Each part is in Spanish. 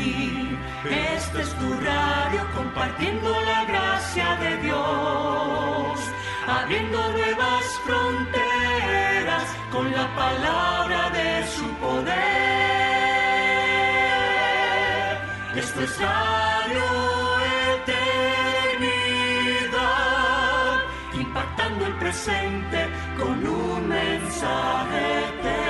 Este es tu radio compartiendo la gracia de Dios, abriendo nuevas fronteras con la palabra de su poder. Esto es Radio Eternidad, impactando el presente con un mensaje eterno.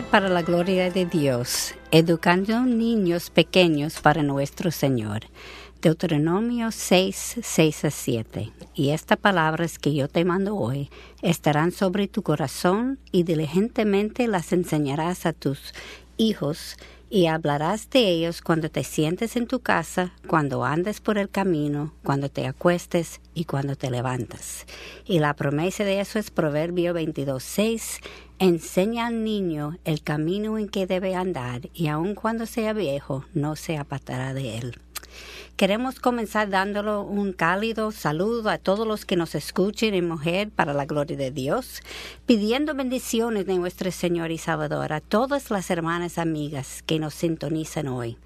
Para la gloria de Dios, educando niños pequeños para nuestro Señor. Deuteronomio 6, 6 a 7. Y estas palabras que yo te mando hoy estarán sobre tu corazón y diligentemente las enseñarás a tus hijos y hablarás de ellos cuando te sientes en tu casa, cuando andes por el camino, cuando te acuestes y cuando te levantas. Y la promesa de eso es Proverbio 22, 6. Enseña al niño el camino en que debe andar y aun cuando sea viejo no se apartará de él. Queremos comenzar dándole un cálido saludo a todos los que nos escuchen en Mujer para la Gloria de Dios, pidiendo bendiciones de nuestro Señor y Salvador a todas las hermanas amigas que nos sintonizan hoy.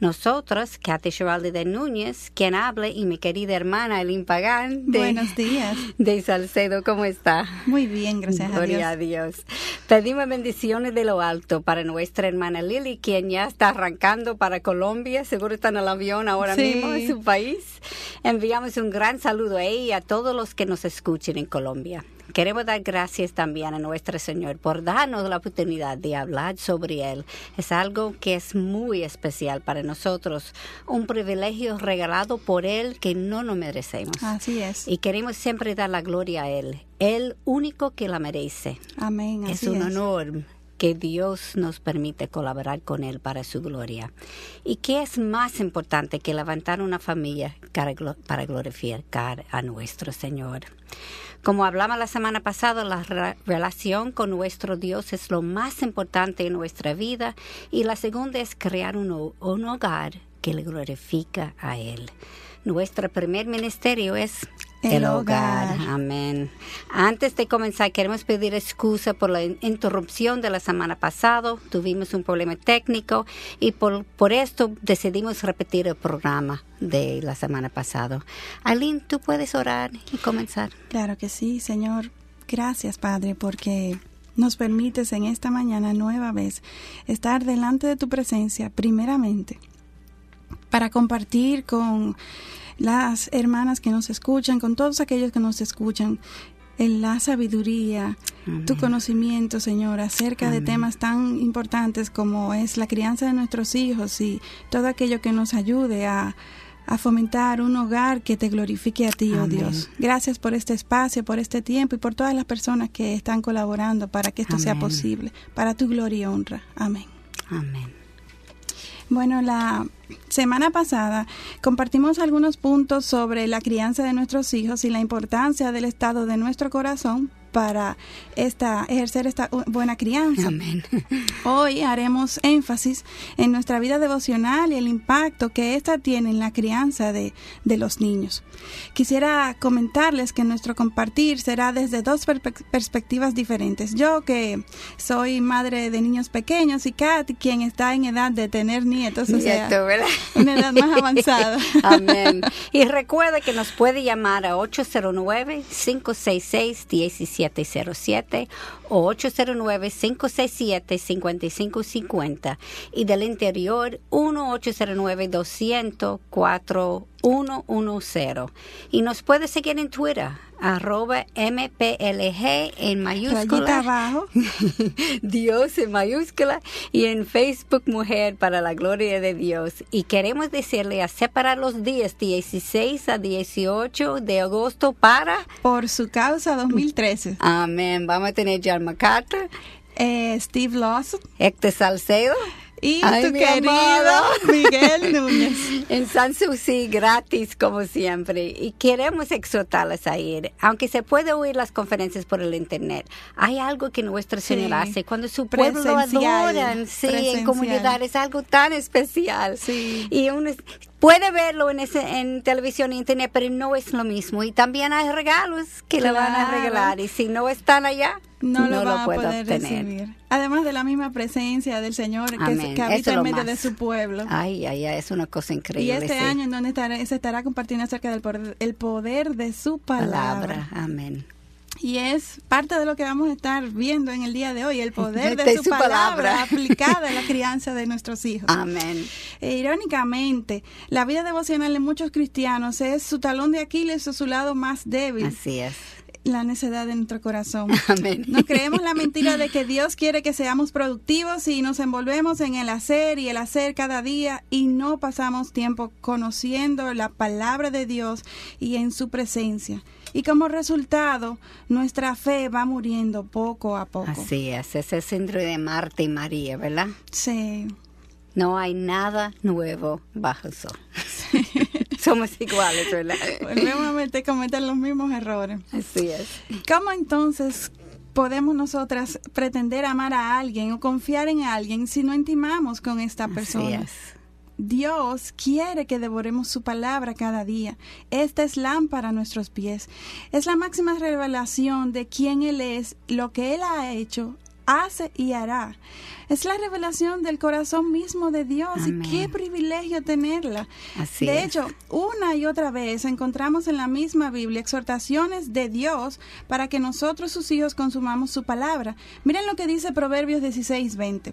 Nosotros, Kathy Chevalier de Núñez, quien hable, y mi querida hermana Elin Pagán. De, Buenos días. De Salcedo, ¿cómo está? Muy bien, gracias Gloria a Dios. a Dios. Pedimos bendiciones de lo alto para nuestra hermana Lili, quien ya está arrancando para Colombia, seguro está en el avión ahora Sí. mismo en su país. Enviamos un gran saludo a ella y a todos los que nos escuchen en Colombia. Queremos dar gracias también a nuestro Señor por darnos la oportunidad de hablar sobre Él. Es algo que es muy especial para nosotros, un privilegio regalado por Él que no nos merecemos. Así es. Y queremos siempre dar la gloria a Él, el único que la merece. Amén. Es así un honor que Dios nos permite colaborar con Él para su gloria. ¿Y qué es más importante que levantar una familia para glorificar a nuestro Señor? Como hablamos la semana pasada, la re- relación con nuestro Dios es lo más importante en nuestra vida y la segunda es crear un, un hogar que le glorifica a Él. Nuestro primer ministerio es El hogar. Amén. Antes de comenzar, queremos pedir excusa por la in- interrupción de la semana pasada. Tuvimos un problema técnico y por, por esto decidimos repetir el programa de la semana pasada. Aline, ¿tú puedes orar y comenzar? Claro que sí, Señor. Gracias, Padre, porque nos permites en esta mañana nueva vez estar delante de tu presencia, primeramente, para compartir con las hermanas que nos escuchan, con todos aquellos que nos escuchan, en la sabiduría, tu conocimiento, Señor, acerca de temas tan importantes como es la crianza de nuestros hijos y todo aquello que nos ayude a, a fomentar un hogar que te glorifique a ti, oh. Dios. Gracias por este espacio, por este tiempo y por todas las personas que están colaborando para que esto sea posible, para tu gloria y honra. Amén. Amén. Bueno, la semana pasada compartimos algunos puntos sobre la crianza de nuestros hijos y la importancia del estado de nuestro corazón para esta ejercer esta buena crianza. Amén. Hoy haremos énfasis en nuestra vida devocional y el impacto que ésta tiene en la crianza de, de los niños. Quisiera comentarles que nuestro compartir será desde dos perspectivas diferentes. Yo que soy madre de niños pequeños y Kat quien está en edad de tener nietos, o sea, Nieto, ¿verdad? una edad más avanzada. Amén. Y recuerda que nos puede llamar a 809-566-1707 o 809-567-5550 y del interior 1-809-200-41 110. Y nos puede seguir en Twitter, arroba MPLG en mayúscula. abajo. Dios en mayúscula. Y en Facebook Mujer para la Gloria de Dios. Y queremos decirle a separar los días 16 a 18 de agosto para... Por su causa 2013. Amén. Vamos a tener John MacArthur. Eh, Steve Lawson. Salcedo. Y tu querido Miguel Núñez. en San Susi, gratis como siempre. Y queremos exhortarles a ir. Aunque se puede oír las conferencias por el internet, hay algo que nuestro Señor hace cuando su pueblo lo adoran. Sí, en comunidad es algo tan especial. Sí. Y uno puede verlo en, ese, en televisión e internet, pero no es lo mismo. Y también hay regalos que le van a regalar. Y si no están allá, no, no lo, van a poder obtener. recibir. Además de la misma presencia del Señor que, Amén. que habita es en medio de su pueblo. Ay, ay, ay, es una cosa y increíble. este sí. año en donde estará- se estará compartiendo acerca del poder, el poder de su palabra. palabra. Amén. Y es parte de lo que vamos a estar viendo en el día de hoy, el poder de, De su, su palabra, palabra. aplicada a la crianza de nuestros hijos. Amén. E, irónicamente, la vida devocional de muchos cristianos es su talón de Aquiles o su lado más débil, Así es. La necedad de nuestro corazón. Amén. Nos creemos la mentira de que Dios quiere que seamos productivos y nos envolvemos en el hacer y el hacer cada día y no pasamos tiempo conociendo la palabra de Dios y en su presencia. Y como resultado, nuestra fe va muriendo poco a poco. Así es. Es el síndrome de Marta y María, ¿verdad? Sí. No hay nada nuevo bajo el sol. Somos iguales, ¿verdad? Volvemos a meter, cometer los mismos errores. Así es. ¿Cómo entonces podemos nosotras pretender amar a alguien o confiar en alguien si no intimamos con esta Así persona? es. Dios quiere que devoremos su palabra cada día. Esta es lámpara a nuestros pies. Es la máxima revelación de quién Él es, lo que Él ha hecho, hace y hará. Es la revelación del corazón mismo de Dios Amén. y qué privilegio tenerla. Así de es. hecho, una y otra vez encontramos en la misma Biblia exhortaciones de Dios para que nosotros, sus hijos, consumamos su palabra. Miren lo que dice Proverbios 16, 20.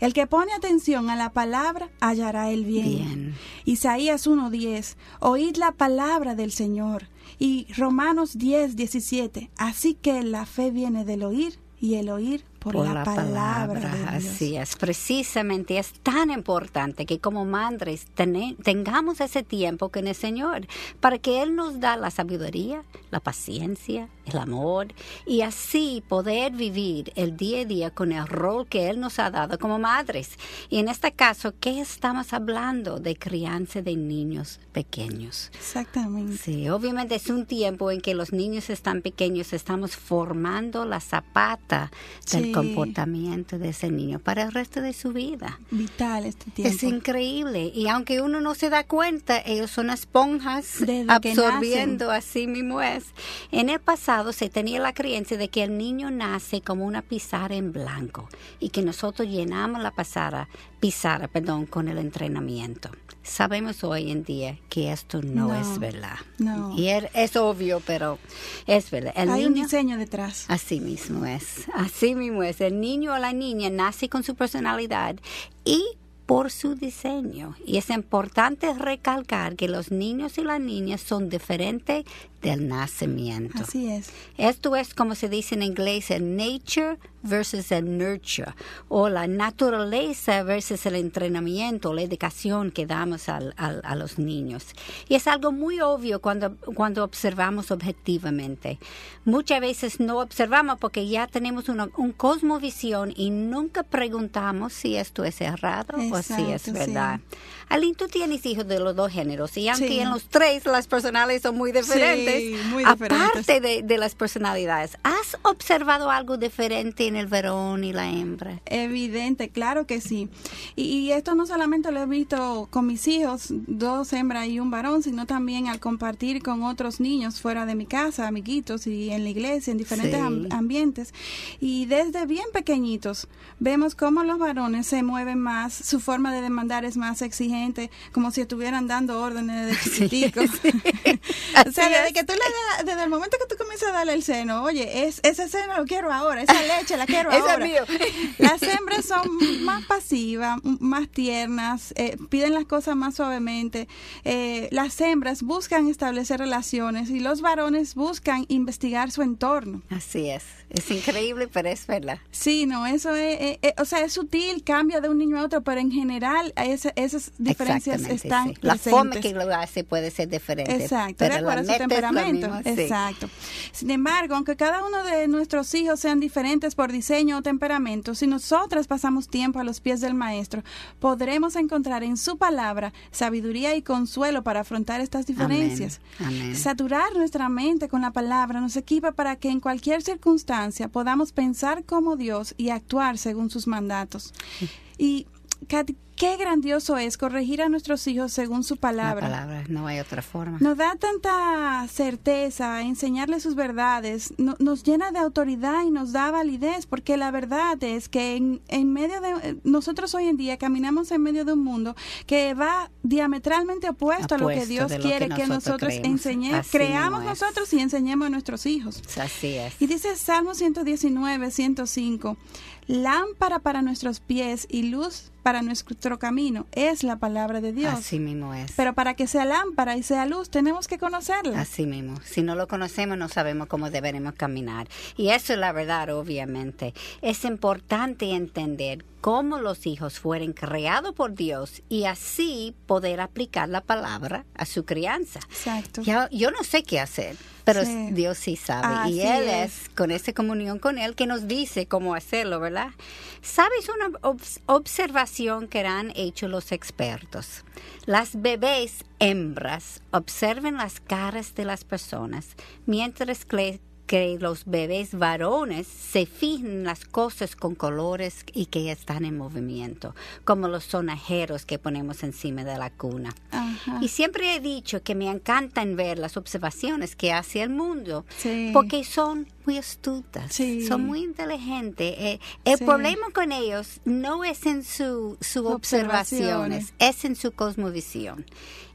El que pone atención a la palabra hallará el bien. Bien. Isaías 1:10. Oíd la palabra del Señor. Y Romanos 10, 17. Así que la fe viene del oír y el oír por, la, palabra, de Dios. Así es, precisamente es tan importante que como madres tengamos ese tiempo con el Señor para que Él nos da la sabiduría, la paciencia, el amor y así poder vivir el día a día con el rol que Él nos ha dado como madres. Y en este caso, ¿qué estamos hablando? De crianza de niños pequeños. Exactamente. Sí, obviamente es un tiempo en que los niños están pequeños, estamos formando la zapata del Sí. Comportamiento de ese niño para el resto de su vida. Vital este tiempo. Es increíble y aunque uno no se da cuenta, ellos son esponjas Desde absorbiendo, así mismo es. En el pasado se tenía la creencia de que el niño nace como una pizarra en blanco y que nosotros llenamos la pizarra, pizarra, perdón, con el entrenamiento. Sabemos hoy en día que esto no, No, es verdad. no. Y er- es obvio, pero es verdad. El Hay un diseño detrás. Así mismo es, así mismo es. El niño o la niña nace con su personalidad y por su diseño. Y es importante recalcar que los niños y las niñas son diferentes del nacimiento. Así es. Esto es como se dice en inglés, el nature versus el nurture, o la naturaleza versus el entrenamiento, la educación que damos al- al- a los niños. Y es algo muy obvio cuando, cuando observamos objetivamente. Muchas veces no observamos porque ya tenemos una un cosmovisión y nunca preguntamos si esto es errado o si es Exacto, sí. verdad. Aline, tú tienes hijos de los dos géneros y aunque Sí. en los tres las personalidades son muy diferentes, Sí, muy diferentes. aparte de, de las personalidades, ¿has observado algo diferente en el varón y la hembra? Evidente, claro que sí. Y, y esto no solamente lo he visto con mis hijos, dos hembras y un varón, sino también al compartir con otros niños fuera de mi casa, amiguitos y en la iglesia, en diferentes Sí. am- ambientes. Y desde bien pequeñitos vemos cómo los varones se mueven más, su forma de demandar es más exigente, como si estuvieran dando órdenes de chiquiticos. o sea, desde es. que que tú le das, desde el momento que tú comienzas a darle el seno, oye, es, ese seno lo quiero ahora, esa leche la quiero ahora. Es mío. Las hembras son más pasivas, más tiernas, eh, piden las cosas más suavemente. Eh, las hembras buscan establecer relaciones y los varones buscan investigar su entorno. Así es. Es increíble, pero es verdad. Sí, no, eso es, eh, eh, o sea, es sutil, cambia de un niño a otro, pero en general ese, esas diferencias están sí. La forma que lo hace puede ser diferente. Exacto, de pero la a su es temperamento. mismo, sí. Exacto. Sin embargo, aunque cada uno de nuestros hijos sean diferentes por diseño o temperamento, si nosotras pasamos tiempo a los pies del Maestro, podremos encontrar en su palabra sabiduría y consuelo para afrontar estas diferencias. Amén. Saturar nuestra mente con la palabra nos equipa para que en cualquier circunstancia podamos pensar como Dios y actuar según sus mandatos. Y Katy, qué grandioso es corregir a nuestros hijos según su La palabra. palabra, no hay otra forma. Nos da tanta certeza, enseñarles sus verdades, no- nos llena de autoridad y nos da validez, porque la verdad es que en, en medio de nosotros hoy en día caminamos en medio de un mundo que va diametralmente opuesto, a lo que Dios lo quiere que nosotros nosotros enseñemos, creamos nosotros y enseñemos a nuestros hijos. Así es. Y dice Salmo 119, 105, lámpara para nuestros pies y luz para nuestro camino es la palabra de Dios. Así mismo es. Pero para que sea lámpara y sea luz, tenemos que conocerla. Así mismo. Si no lo conocemos, no sabemos cómo deberemos caminar. Y eso es la verdad, obviamente. Es importante entender cómo los hijos fueron creados por Dios y así poder aplicar la palabra a su crianza. Exacto. Ya- yo no sé qué hacer, pero Sí. Dios sí sabe. Así y Él es. es. con esa comunión con Él que nos dice cómo hacerlo, ¿verdad? ¿Sabes una obs- observación que han hecho los expertos? Las bebés hembras observen las caras de las personas, mientras que, que los bebés varones se fijan en las cosas con colores y que están en movimiento, como los sonajeros que ponemos encima de la cuna. Ajá. Y siempre he dicho que me encantan ver las observaciones que hace el mundo, Sí. porque son muy astutas, Sí. son muy inteligentes. Eh, el Sí. problema con ellos no es en su, su observaciones, Observaciones. es en su cosmovisión.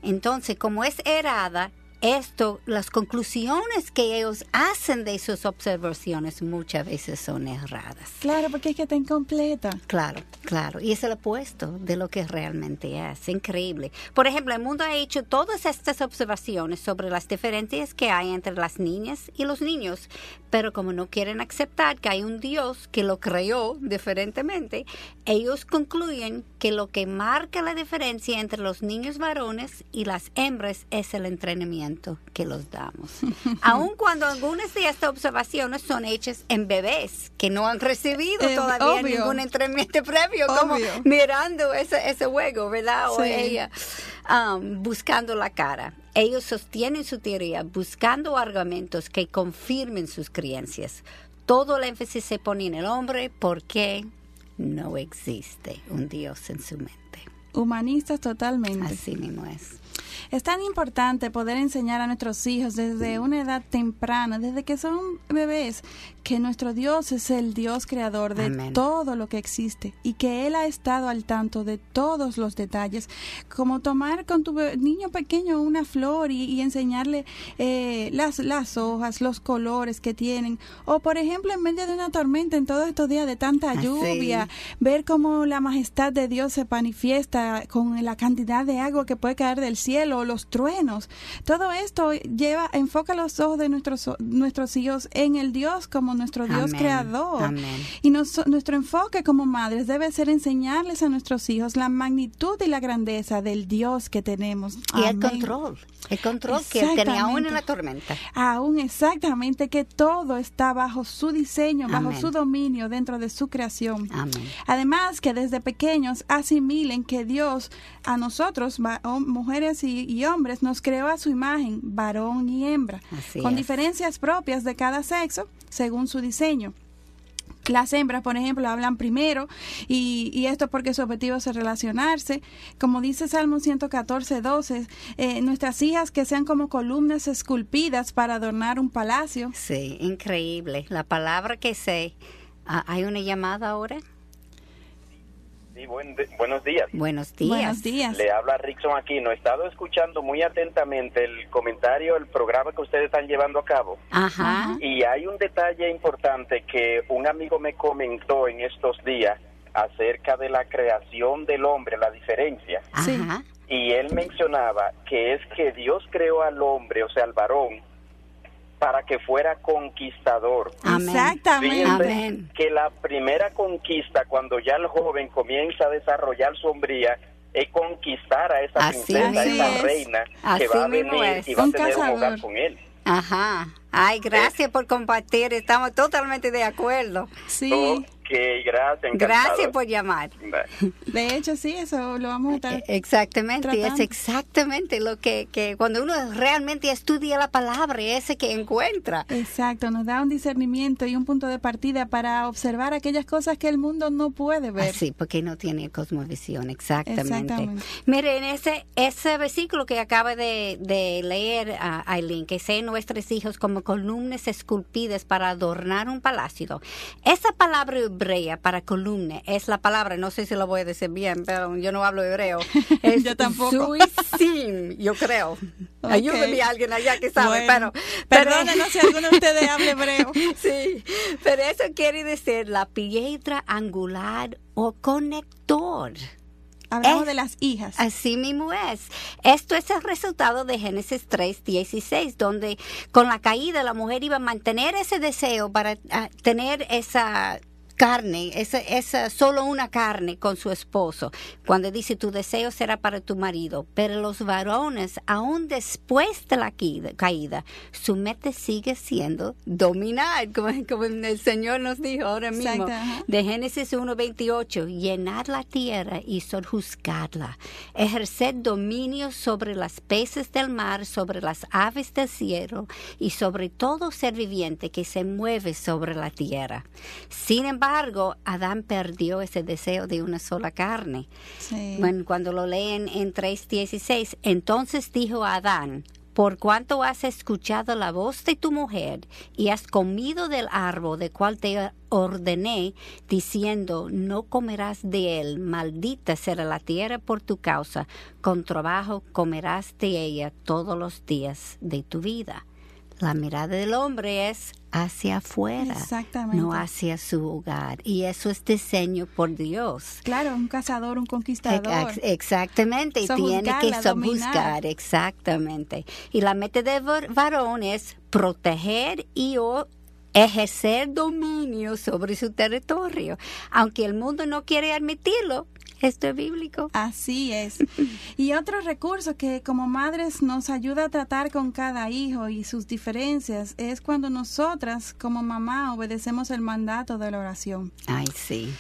Entonces, como es errada, esto, las conclusiones que ellos hacen de sus observaciones muchas veces son erradas. Claro, porque es que está incompleta. Claro, claro. Y es el opuesto de lo que realmente es. Increíble. Por ejemplo, el mundo ha hecho todas estas observaciones sobre las diferencias que hay entre las niñas y los niños, pero como no quieren aceptar que hay un Dios que lo creó diferentemente, ellos concluyen que lo que marca la diferencia entre los niños varones y las hembras es el entrenamiento que los damos. Aun cuando algunas de estas observaciones son hechas en bebés que no han recibido Eh, todavía obvio. ningún entrenamiento previo, como mirando ese, ese juego, ¿verdad? O Sí. ella um, buscando la cara. Ellos sostienen su teoría buscando argumentos que confirmen sus creencias. Todo el énfasis se pone en el hombre porque no existe un Dios en su mente. Humanistas totalmente. Así mismo es. Es tan importante poder enseñar a nuestros hijos desde una edad temprana, desde que son bebés, que nuestro Dios es el Dios creador de Amén. todo lo que existe y que Él ha estado al tanto de todos los detalles. Como tomar con tu niño pequeño una flor y, y enseñarle eh, las, las hojas, los colores que tienen. O, por ejemplo, en medio de una tormenta, en todos estos días de tanta lluvia, ver cómo la majestad de Dios se manifiesta con la cantidad de agua que puede caer del cielo, los truenos. Todo esto lleva, enfoca los ojos de nuestros, nuestros hijos en el Dios como nuestro Dios Amén. creador. Amén. Y nos- nuestro enfoque como madres debe ser enseñarles a nuestros hijos la magnitud y la grandeza del Dios que tenemos. Y el control, el control que tenía aún en la tormenta. Aún exactamente que todo está bajo su diseño, bajo su dominio, dentro de su creación. Amén. Además, que desde pequeños asimilen que Dios a nosotros, hom- mujeres y, y hombres, nos creó a su imagen, varón y hembra, Así con es. diferencias propias de cada sexo según su diseño. Las hembras, por ejemplo, hablan primero y, y esto porque su objetivo es relacionarse. Como dice Salmo 114, 12, eh, nuestras hijas que sean como columnas esculpidas para adornar un palacio. Sí, increíble. La palabra que sé. ¿Hay una llamada ahora? Sí, buenos días. Buenos días. Buenos días. Le habla Rickson Aquino. He estado escuchando muy atentamente el comentario, el programa que ustedes están llevando a cabo. Ajá. Y hay un detalle importante que un amigo me comentó en estos días acerca de la creación del hombre, la diferencia. Ajá. Y él mencionaba que es que Dios creó al hombre, o sea, al varón, para que fuera conquistador. Amén. Exactamente. Amén. que la primera conquista, cuando ya el joven comienza a desarrollar su hombría, es conquistar a esa Así princesa, a esa es. reina Así que va a venir es. y va a tener un hogar cazador. con él. Ajá. Ay, gracias por compartir. Estamos totalmente de acuerdo. Sí. Ok, gracias. encantado. Gracias por llamar. Bye. De hecho, sí, eso lo vamos a estar. Exactamente, es exactamente lo que, que cuando uno realmente estudia la palabra, ese que encuentra. Exacto, nos da un discernimiento y un punto de partida para observar aquellas cosas que el mundo no puede ver. Así, porque no tiene cosmovisión, exactamente. Exactamente. Mire, en ese, ese versículo que acaba de, de leer a Aileen, que sean nuestros hijos como columnas esculpidas para adornar un palacio. Esa palabra hebrea para columna es la palabra, no sé si lo voy a decir bien, pero yo no hablo hebreo. Es Yo tampoco. suisim, yo creo. Ok. Ayúdeme a alguien allá que sabe, Bueno, pero... Perdónenos si alguno de ustedes habla hebreo. Sí, pero eso quiere decir la piedra angular o conector. Hablamos Eh, de las hijas. Así mismo es. Esto es el resultado de Génesis 3, 16, donde con la caída la mujer iba a mantener ese deseo para ah, tener esa carne, esa, esa solo una carne con su esposo. Cuando dice tu deseo será para tu marido, pero los varones, aún después de la caída, su meta sigue siendo dominar, como, como el Señor nos dijo ahora mismo Exacto, de Génesis 1.28, llenar la tierra y sojuzgarla, ejercer dominio sobre las peces del mar, sobre las aves del cielo y sobre todo ser viviente que se mueve sobre la tierra. Sin embargo, Adán perdió ese deseo de una sola carne. Sí. Bueno, cuando lo leen en 3.16, entonces dijo Adán, por cuanto has escuchado la voz de tu mujer y has comido del árbol de cual te ordené, diciendo, no comerás de él, maldita será la tierra por tu causa, con trabajo comerás de ella todos los días de tu vida. La mirada del hombre es hacia afuera, Exactamente. no hacia su hogar. Y eso es diseño por Dios. Claro, un cazador, un conquistador. Ex- Exactamente, y tiene que subjuzgar, exactamente. Y la meta del var- varón es proteger y o ejercer dominio sobre su territorio. Aunque el mundo no quiere admitirlo, esto es bíblico. Así es. Y otro recurso que como madres nos ayuda a tratar con cada hijo y sus diferencias es cuando nosotras como mamá obedecemos el mandato de la oración. Ay, sí.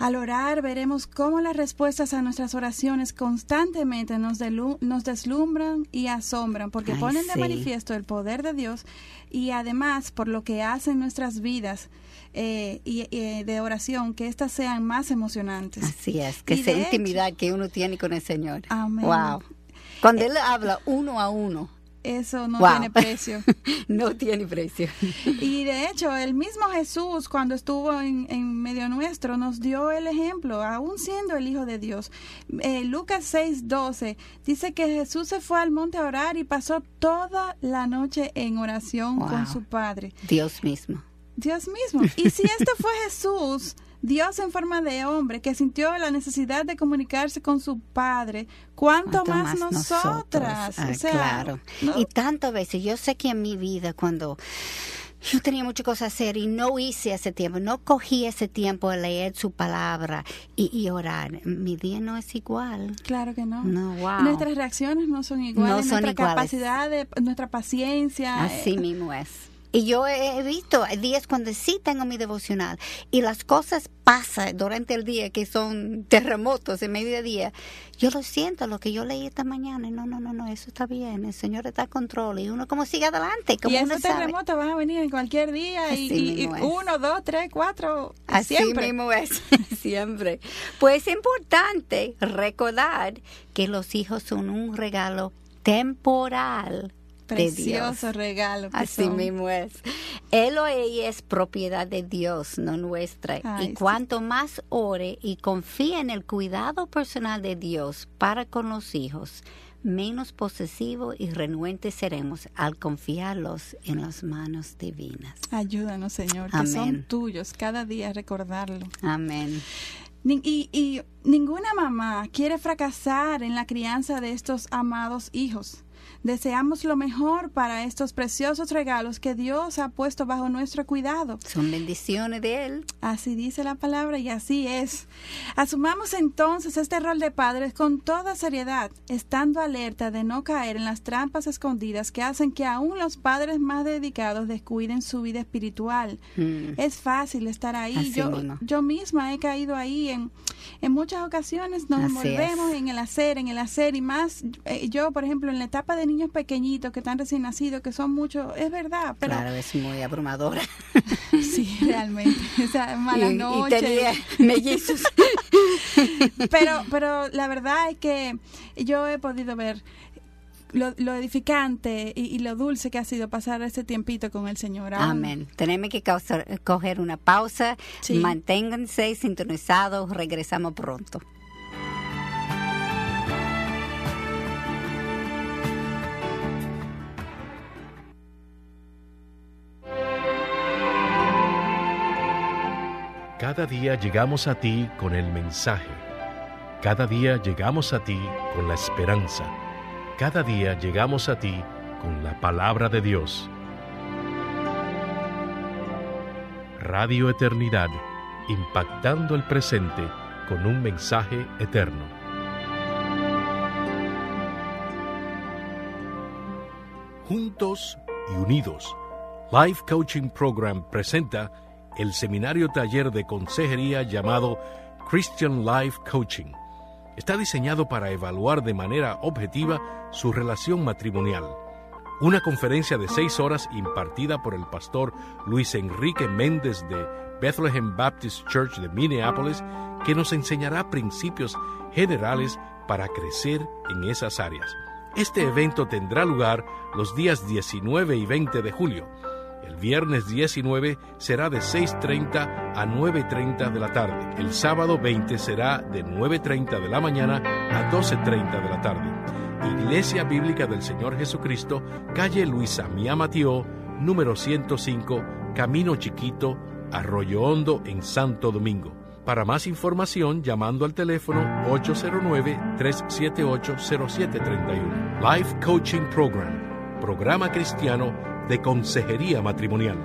Al orar veremos cómo las respuestas a nuestras oraciones constantemente nos, nos deslumbran y asombran, porque Ay, ponen de manifiesto el poder de Dios y además por lo que hacen nuestras vidas eh, y, y de oración, que éstas sean más emocionantes. Así es, que Y esa de hecho- intimidad que uno tiene con el Señor. Amén. Wow. Cuando Él habla uno a uno, Eso no Wow. tiene precio. no tiene precio. Y de hecho, el mismo Jesús, cuando estuvo en, en medio nuestro, nos dio el ejemplo, aún siendo el Hijo de Dios. Eh, Lucas 6, 12 dice que Jesús se fue al monte a orar y pasó toda la noche en oración Wow. con su Padre. Dios mismo. Dios mismo. Y si este fue Jesús, Dios en forma de hombre, que sintió la necesidad de comunicarse con su Padre, ¿cuánto, más, nosotras? Ah, o sea, claro. ¿no? Y tantas veces, yo sé que en mi vida cuando yo tenía muchas cosas a hacer y no hice ese tiempo, no cogí ese tiempo de leer su palabra y, y orar, mi día no es igual. Claro que no. No, wow. Nuestras reacciones no son iguales, No son nuestra iguales. capacidad, de, nuestra paciencia. Así eh, mismo es. Y yo he visto días cuando sí tengo mi devocional y las cosas pasan durante el día que son terremotos en mediodía. Yo lo siento, lo que yo leí esta mañana. y No, no, no, no, eso está bien. El Señor está a control y uno como sigue adelante. Como y esos terremotos van a venir en cualquier día y, uno, dos, tres, cuatro, Así siempre. mismo es, siempre. Pues es importante recordar que los hijos son un regalo temporal Precioso regalo. Así mismo es. Él o ella es propiedad de Dios, no nuestra. y cuanto más ore y confía en el cuidado personal de Dios para con los hijos, menos posesivo y renuentes seremos al confiarlos en las manos divinas. Ayúdanos, Señor, que son tuyos, cada día recordarlo. Amén. Y, y ninguna mamá quiere fracasar en la crianza de estos amados hijos. Deseamos lo mejor para estos preciosos regalos que Dios ha puesto bajo nuestro cuidado. Son bendiciones de Él. Así dice la palabra y así es. Asumamos entonces este rol de padres con toda seriedad, estando alerta de no caer en las trampas escondidas que hacen que aún los padres más dedicados descuiden su vida espiritual. Mm. Es fácil estar ahí. yo, yo misma he caído ahí en, en muchas ocasiones. Nos envolvemos en el hacer, en el hacer y más. Eh, yo, por ejemplo, en la etapa de niños pequeñitos que están recién nacidos, que son muchos, es verdad. Pero, claro, es muy abrumadora. sí, realmente. Esa mala noche. mellizos. pero, pero la verdad es que yo he podido ver lo, edificante y, lo dulce que ha sido pasar ese tiempito con el Señor. Amén. Tenemos que coger una pausa. Manténganse sintonizados. Regresamos pronto. Cada día llegamos a ti con el mensaje. Cada día llegamos a ti con la esperanza. Cada día llegamos a ti con la palabra de Dios. Radio Eternidad, impactando el presente con un mensaje eterno. Juntos y unidos, Life Coaching Program presenta el seminario taller de consejería llamado Christian Life Coaching. Está diseñado para evaluar de manera objetiva su relación matrimonial. Una conferencia de seis horas impartida por el pastor Luis Enrique Méndez de Bethlehem Baptist Church de Minneapolis que nos enseñará principios generales para crecer en esas áreas. Este evento tendrá lugar los días 19 y 20 de julio el viernes 19 será de 6.30 a 9.30 de la tarde. El sábado 20 será de 9.30 de la mañana a 12.30 de la tarde. Iglesia Bíblica del Señor Jesucristo, calle Luisa Mía Matió, número 105, Camino Chiquito, Arroyo Hondo, en Santo Domingo. Para más información, llamando al teléfono 809-378-0731. Life Coaching Program, programa cristiano de consejería matrimonial.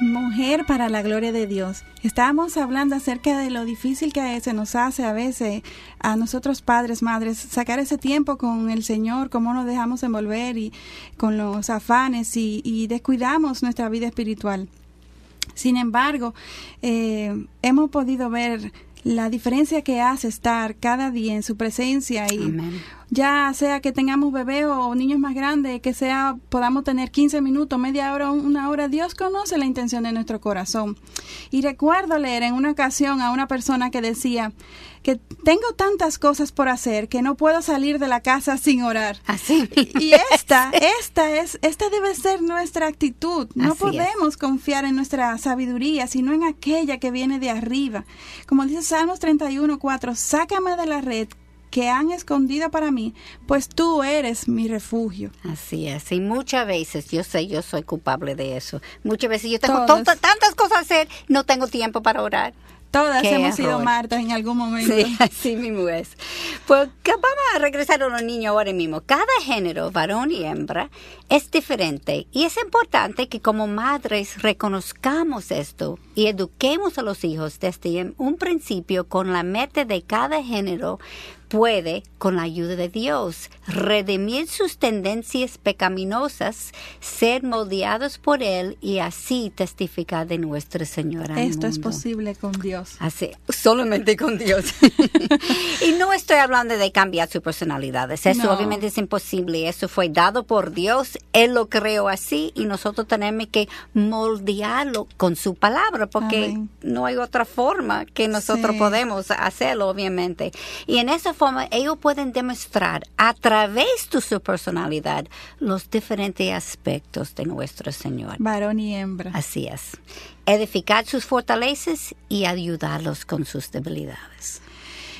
Mujer para la gloria de Dios. Estábamos hablando acerca de lo difícil que se nos hace a veces a nosotros padres, madres, sacar ese tiempo con el Señor, cómo nos dejamos envolver y con los afanes y, descuidamos nuestra vida espiritual. Sin embargo, eh, hemos podido ver la diferencia que hace estar cada día en su presencia y ya sea que tengamos bebé o niños más grandes, que sea podamos tener 15 minutos, media hora, una hora, Dios conoce la intención de nuestro corazón. Y recuerdo leer en una ocasión a una persona que decía que tengo tantas cosas por hacer que no puedo salir de la casa sin orar. Así. Y esta, esta es, esta debe ser nuestra actitud. No podemos confiar en nuestra sabiduría, sino en aquella que viene de arriba. Como dice Salmos 31, 4, sácame de la red que han escondido para mí, pues tú eres mi refugio. Así es, y muchas veces, yo sé, yo soy culpable de eso. Muchas veces yo tengo tantas cosas a hacer, no tengo tiempo para orar. Todas hemos sido Marta en algún momento. Sí, así mismo es. Pues vamos a regresar a los niños ahora mismo. Cada género, varón y hembra, es diferente y es importante que como madres reconozcamos esto y eduquemos a los hijos desde un principio con la meta de cada género puede, con la ayuda de Dios, redimir sus tendencias pecaminosas, ser moldeados por Él y así testificar de nuestra Señora. Esto es posible con Dios. Así, solamente con Dios. y no estoy hablando de cambiar su personalidad. Eso obviamente es imposible. Eso fue dado por Dios. Él lo creó así y nosotros tenemos que moldearlo con su palabra porque no hay otra forma que nosotros podemos hacerlo, obviamente. Y en esa forma ellos pueden demostrar a través de su personalidad los diferentes aspectos de nuestro Señor. Varón y hembra. Así es. Edificar sus fortalezas y ayudarlos con sus debilidades.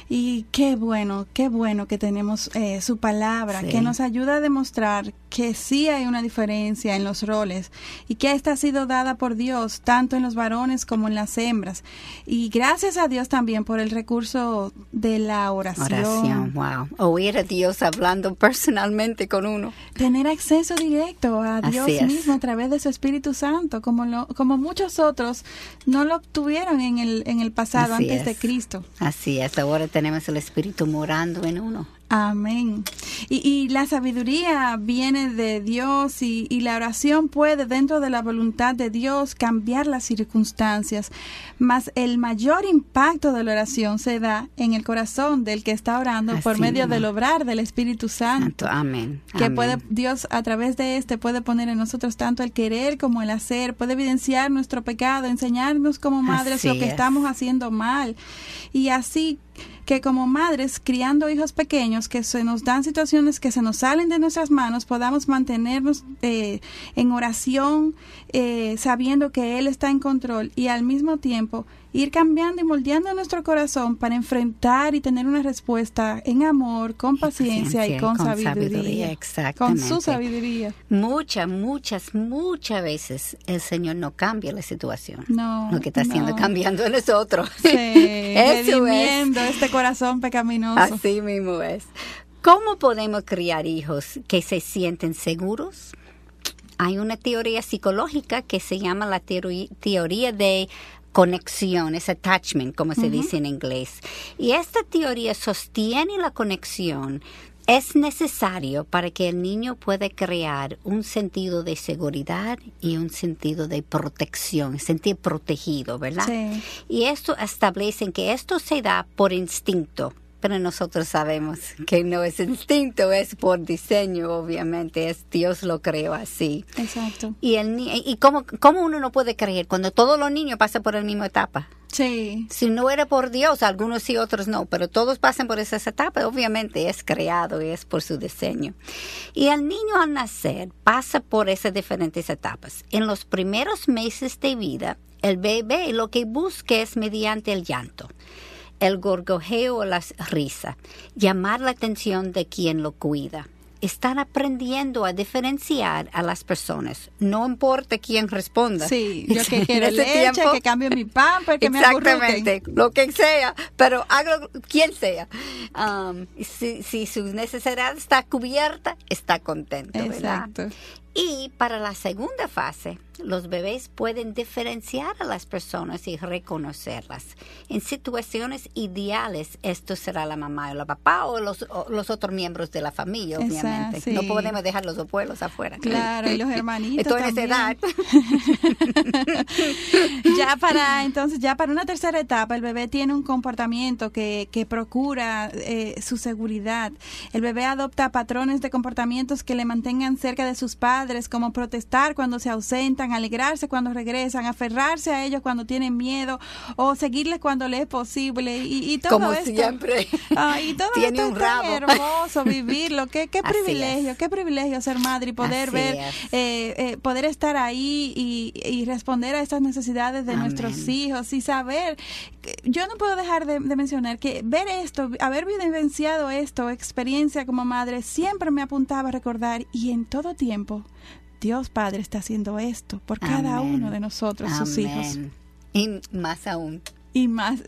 Y qué bueno, qué bueno que tenemos eh, su palabra, Sí. que nos ayuda a demostrar que sí hay una diferencia en los roles y que esta ha sido dada por Dios tanto en los varones como en las hembras. Y gracias a Dios también por el recurso de la oración. Oración, wow. Oír a Dios hablando personalmente con uno. Tener acceso directo a Dios mismo a través de su Espíritu Santo, como, lo, como muchos otros no lo obtuvieron en el, en el pasado Así antes de. Cristo. Así es, ahora tenemos el Espíritu morando en uno. Amén. Y, y la sabiduría viene de Dios y, y la oración puede, dentro de la voluntad de Dios, cambiar las circunstancias. Mas el mayor impacto de la oración se da en el corazón del que está orando por medio del obrar del Espíritu Santo. Santo, amén. que amén. puede Dios a través de este puede poner en nosotros tanto el querer como el hacer, puede evidenciar nuestro pecado, enseñarnos como madres Así lo que es. estamos haciendo mal y así que como madres criando hijos pequeños que se nos dan situaciones que se nos salen de nuestras manos podamos mantenernos eh, en oración eh, sabiendo que él está en control y al mismo tiempo ir cambiando y moldeando nuestro corazón para enfrentar y tener una respuesta en amor, con paciencia y con, sabiduría. exactamente. Con su sabiduría. Muchas, muchas, muchas veces el Señor no cambia la situación. No, Lo que está haciendo no. cambiando en nosotros. Sí, Eso redimiendo este corazón pecaminoso. Así mismo es. ¿Cómo podemos criar hijos que se sienten seguros? Hay una teoría psicológica que se llama la teoría de conexión, es attachment, como se dice en inglés. Y esta teoría sostiene la conexión es necesario para que el niño pueda crear un sentido de seguridad y un sentido de protección, sentir protegido, ¿verdad? Sí. Y esto establece que esto se da por instinto, pero nosotros sabemos que no es instinto, es por diseño, obviamente, es Dios lo creó así. Exacto. Y, el, ni- y cómo, cómo uno no puede creer cuando todos los niños pasan por la misma etapa. Sí. Si no era por Dios, algunos sí, otros no, pero todos pasan por esas etapas, obviamente es creado y es por su diseño. Y el niño al nacer pasa por esas diferentes etapas. En los primeros meses de vida, el bebé lo que busca es mediante el llanto, el gorgojeo o la risa, llamar la atención de quien lo cuida. Están aprendiendo a diferenciar a las personas, no importa quién responda. Sí, yo que quiero leche, tiempo- que cambio mi pamper, que me acurruquen. Exactamente, lo que sea, pero haga quien sea. Um, si, si su necesidad está cubierta, está contento, ¿verdad? Y para la segunda fase, los bebés pueden diferenciar a las personas y reconocerlas. En situaciones ideales, esto será la mamá o la papá o los, o los otros miembros de la familia, obviamente. sí. No podemos dejar los abuelos afuera. Claro, y los hermanitos Estoy en esa edad. ya para entonces ya para una tercera etapa el bebé tiene un comportamiento que, que procura eh, su seguridad el bebé adopta patrones de comportamientos que le mantengan cerca de sus padres como protestar cuando se ausentan alegrarse cuando regresan aferrarse a ellos cuando tienen miedo o seguirles cuando le es posible. Y, y todo Como esto siempre. Y todo Tiene esto un es tan hermoso vivirlo. Qué, privilegio qué privilegio ser madre y poder Así ver eh, eh, poder estar ahí y, y responder a estas necesidades de Amén. nuestros hijos y saber, yo no puedo dejar de, de mencionar que ver esto, haber vivenciado esto, experiencia como madre, siempre me apuntaba a recordar y en todo tiempo Dios Padre está haciendo esto por cada uno de nosotros, sus hijos. Y más aún. Y más,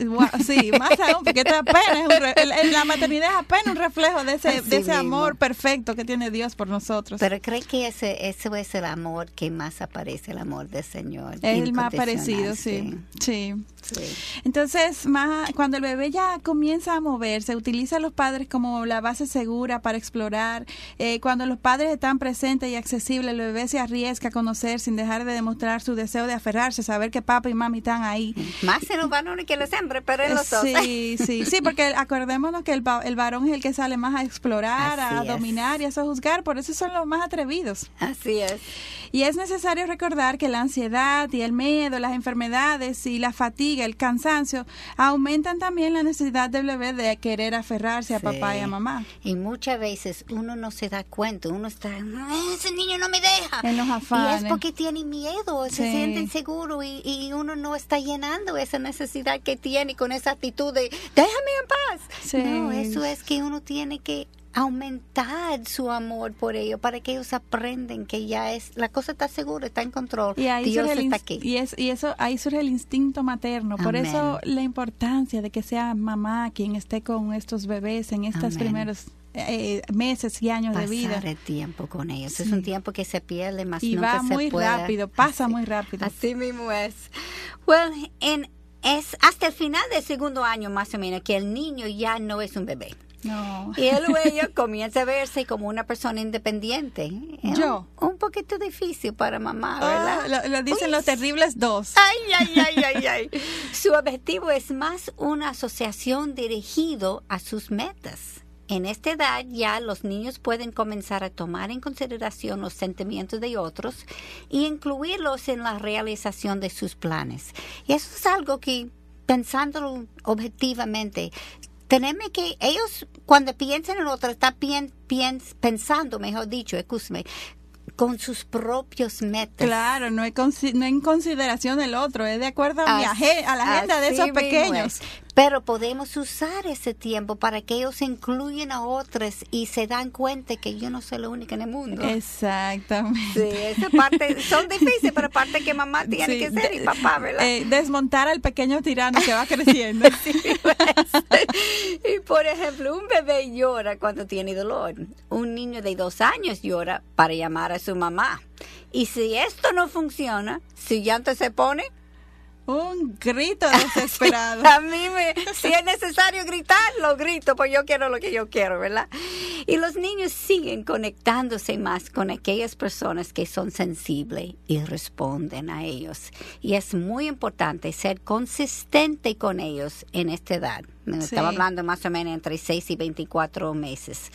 sí, más aún, porque apenas es un la maternidad es apenas un reflejo de ese, Así de ese mismo. amor perfecto que tiene Dios por nosotros. Pero creo que ese, ese es el amor que más aparece, el amor del Señor. es el más parecido, sí. sí. sí. Entonces, más, cuando el bebé ya comienza a moverse, utiliza a los padres como la base segura para explorar. Eh, cuando los padres están presentes y accesibles, el bebé se arriesga a conocer sin dejar de demostrar su deseo de aferrarse, saber que papá y mami están ahí. Más en los varones varón que las hembras, pero en los dos. Sí, sí, sí, porque acordémonos que el, el varón es el que sale más a explorar, a Así es. dominar y a sojuzgar, por eso son los más atrevidos. Así es. Y es necesario recordar que la ansiedad y el miedo, las enfermedades y la fatiga, el cansancio, aumentan también la necesidad del bebé de querer aferrarse a Sí. papá y a mamá. Y muchas veces uno no se da cuenta, uno está, "Ah, ese niño no me deja. En los Y afanes. es porque tiene miedo, se Sí. siente inseguro y, y uno no está llenando esa necesidad que tiene con esa actitud de, déjame en paz. Sí. No, eso es que uno tiene que aumentar su amor por ellos para que ellos aprenden que ya es, la cosa está segura, está en control. Y ahí Dios está aquí. Y, es, y eso ahí surge el instinto materno. Por eso la importancia de que sea mamá quien esté con estos bebés en estos primeros eh, meses y años de vida. Pasar tiempo con ellos. Es un tiempo que se pierde, más Y nunca va se muy puede. rápido, pasa Así- muy rápido. Así mismo es. Well, en, es hasta el final del segundo año más o menos que el niño ya no es un bebé. No. Y él ella comienza a verse como una persona independiente. Yo. Un, un poquito difícil para mamá, ¿verdad? Ah, lo, lo dicen Uy, los terribles dos. Ay, ay, ay, ay, ay. Su objetivo es más una asociación dirigido a sus metas. En esta edad ya los niños pueden comenzar a tomar en consideración los sentimientos de otros y incluirlos en la realización de sus planes. Y eso es algo que, pensándolo objetivamente, tenemos que, ellos cuando piensan en otros, están pien- pensando, mejor dicho, escúchame, con sus propios metas. Claro, no, es consi- no en consideración del otro, es de acuerdo a, mi Así- aje- a la agenda de esos pequeños. es. Pero podemos usar ese tiempo para que ellos incluyan a otros y se dan cuenta que yo no soy la única en el mundo. Exactamente. Sí, esa parte son difíciles, pero parte que mamá tiene Sí, que ser y papá, ¿verdad? eh, desmontar al pequeño tirano que va creciendo. Sí, pues. y por ejemplo, un bebé llora cuando tiene dolor. Un niño de dos años llora para llamar a su mamá. Y si esto no funciona, si llanto se pone, Un grito desesperado. A mí me, si es necesario gritar, lo grito, pues yo quiero lo que yo quiero, ¿verdad? Y los niños siguen conectándose más con aquellas personas que son sensibles y responden a ellos. Y es muy importante ser consistente con ellos en esta edad. Me Sí. estaba hablando más o menos entre 6 y 24 meses.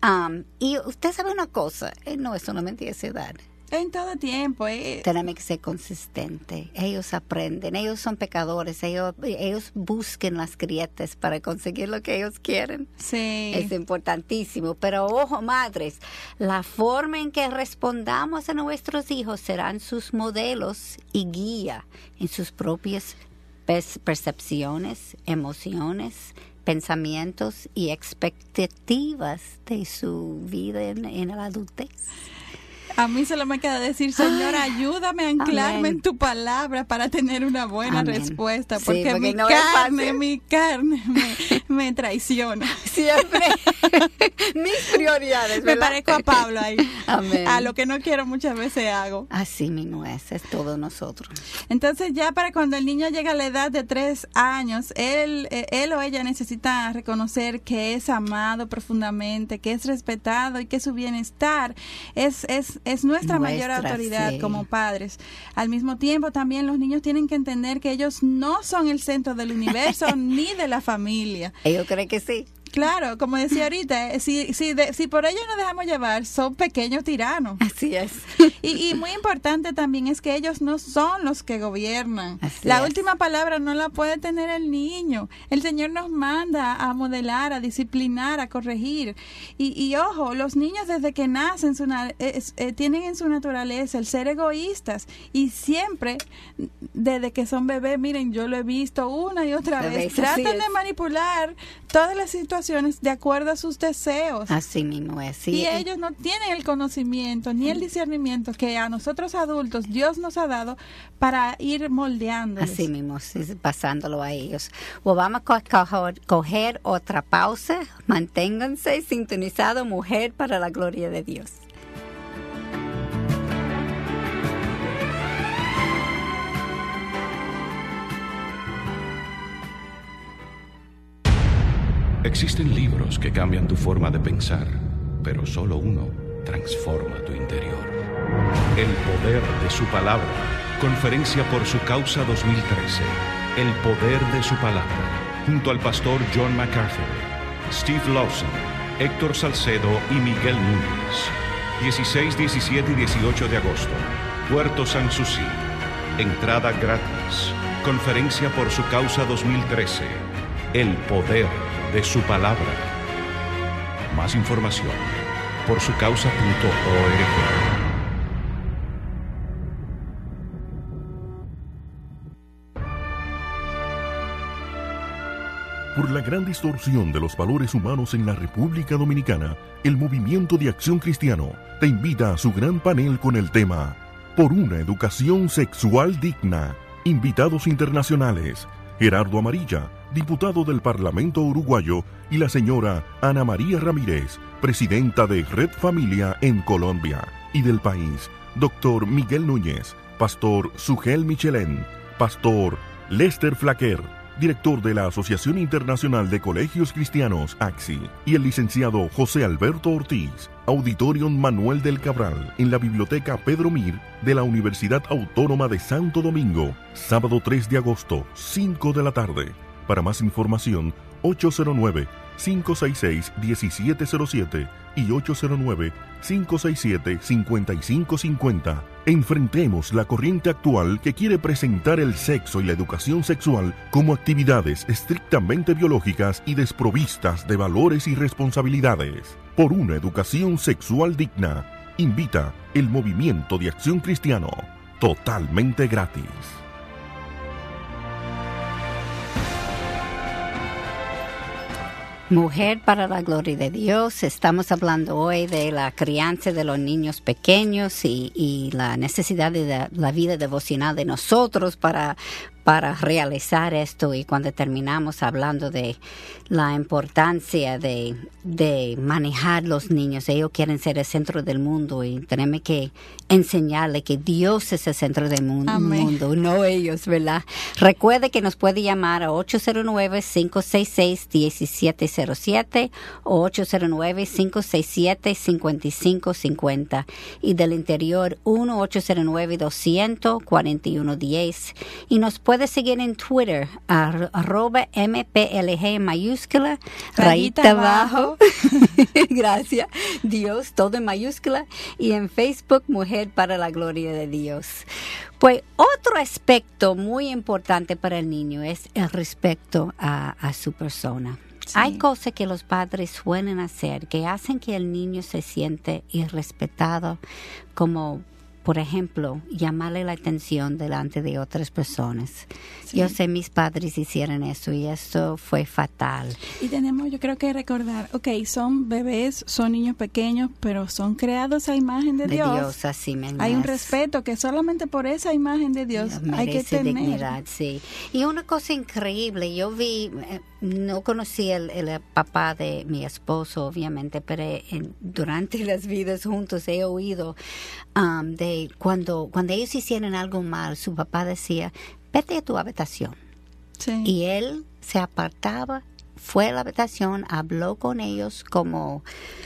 Am, y usted sabe una cosa, eh, no es solamente esa edad. En todo tiempo. eh, Tenemos que ser consistentes. Ellos aprenden, ellos son pecadores, ellos, ellos buscan las grietas para conseguir lo que ellos quieren. sí. Es importantísimo. Pero ojo, madres, la forma en que respondamos a nuestros hijos serán sus modelos y guía en sus propias percepciones, emociones, pensamientos y expectativas de su vida en, en la adultez. A mí solo me queda decir, Señor, ayúdame a anclarme Amén. en tu palabra para tener una buena Amén. respuesta, Sí, porque, mi no carne, mi carne me, traiciona. Siempre mis prioridades. Me parezco a Pablo ahí. Amén. A lo que no quiero muchas veces hago. Así mismo es, es todo nosotros. Entonces ya para cuando el niño llega a la edad de tres años, él, eh, él o ella necesita reconocer que es amado profundamente, que es respetado y que su bienestar es, es, es nuestra, mayor autoridad sí. como padres. Al mismo tiempo también los niños tienen que entender que ellos no son el centro del universo ni de la familia. Ellos creen que sí. Claro, como decía ahorita, eh, si, si, de- si por ellos nos dejamos llevar, son pequeños tiranos. Así es. Y, y muy importante también es que ellos no son los que gobiernan. Así la es. última palabra no la puede tener el niño. El Señor nos manda a modelar, a disciplinar, a corregir. Y, y ojo, los niños desde que nacen su na- es- eh, tienen en su naturaleza el ser egoístas. Y siempre, desde que son bebés, miren, yo lo he visto una y otra vez, tratan de manipular todas las situaciones de acuerdo a sus deseos. Así mismo es. Sí, Y eh, ellos no tienen el conocimiento ni el discernimiento que a nosotros adultos Dios nos ha dado para ir moldeándolos. Así mismo, sí, pasándolo a ellos. Bueno, vamos a co- coger, coger otra pausa. Manténganse sintonizados, mujer, para la gloria de Dios. Existen libros que cambian tu forma de pensar, pero solo uno transforma tu interior. El poder de su palabra. Conferencia por su causa 2013. El poder de su palabra, junto al pastor John MacArthur, Steve Lawson, Héctor Salcedo y Miguel Núñez. 16, 17 y 18 de agosto, Puerto Sanssouci. Entrada gratis. Conferencia por su causa 2013. El poder de su palabra. Más información por su causa.org. Por la gran distorsión de los valores humanos en la República Dominicana, el Movimiento de Acción Cristiano te invita a su gran panel con el tema Por una educación sexual digna. Invitados internacionales, Gerardo Amarilla, diputado del Parlamento Uruguayo, y la señora Ana María Ramírez, presidenta de Red Familia en Colombia, y del país, doctor Miguel Núñez, pastor Sugel Michelén, pastor Lester Flaquer, director de la Asociación Internacional de Colegios Cristianos, AXI, y el licenciado José Alberto Ortiz, Auditorium Manuel del Cabral, en la Biblioteca Pedro Mir de la Universidad Autónoma de Santo Domingo, sábado 3 de agosto, 5 de la tarde. Para más información, 809 566-1707 y 809-567-5550. Enfrentemos la corriente actual que quiere presentar el sexo y la educación sexual como actividades estrictamente biológicas y desprovistas de valores y responsabilidades. Por una educación sexual digna, invita el Movimiento de Acción Cristiano, totalmente gratis. Mujer para la gloria de Dios. Estamos hablando hoy de la crianza de los niños pequeños y, la necesidad de la vida devocional de nosotros para, para realizar esto y cuando terminamos hablando de la importancia de, de manejar los niños, ellos quieren ser el centro del mundo y tenemos que enseñarle que Dios es el centro del mundo, no ellos, ¿verdad? Recuerde que nos puede llamar a 809-566-1707 o 809-567-5550 y del interior 1-809-200-4110 y nos puede puede seguir en Twitter, arroba MPLG mayúscula, rayita, abajo. Gracias. Dios, todo en mayúscula. Y en Facebook, Mujer para la Gloria de Dios. Pues otro aspecto muy importante para el niño es el respeto a, su persona. Hay cosas que los padres suelen hacer que hacen que el niño se siente irrespetado, como por ejemplo, llamarle la atención delante de otras personas. Yo sé mis padres hicieron eso y esto fue fatal. Y tenemos, yo creo que recordar, ok, son bebés, son niños pequeños, pero son creados a imagen de, Dios. Dios así Hay un respeto que solamente por esa imagen de Dios, hay que tener. Dignidad, sí. Y una cosa increíble, yo vi, eh, no conocí el, el papá de mi esposo, obviamente, pero durante las vidas juntos he oído um, de cuando, cuando ellos hicieron algo mal, su papá decía, vete a tu habitación. Y él se apartaba, fue a la habitación, habló con ellos como...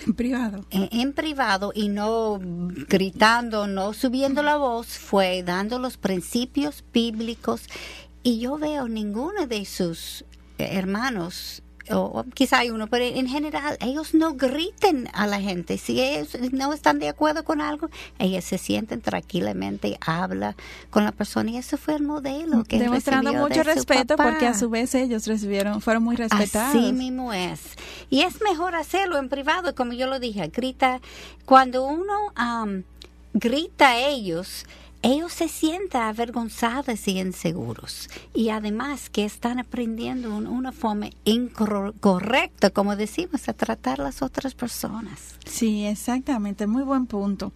En privado. En, privado y no gritando, no subiendo la voz, fue dando los principios bíblicos. Y yo veo ninguno de sus hermanos o quizá hay uno, pero en general ellos no griten a la gente. Si ellos no están de acuerdo con algo, ellos se sienten tranquilamente, habla con la persona y eso fue el modelo que demostrando mucho respeto porque a su vez ellos recibieron, fueron muy respetados. Así mismo es. Y es mejor hacerlo en privado, como yo lo dije, grita cuando uno grita a ellos ellos se sienten avergonzados y inseguros. Y además que están aprendiendo una forma incorrecta, como decimos, a tratar a las otras personas. Sí, exactamente. Muy buen punto.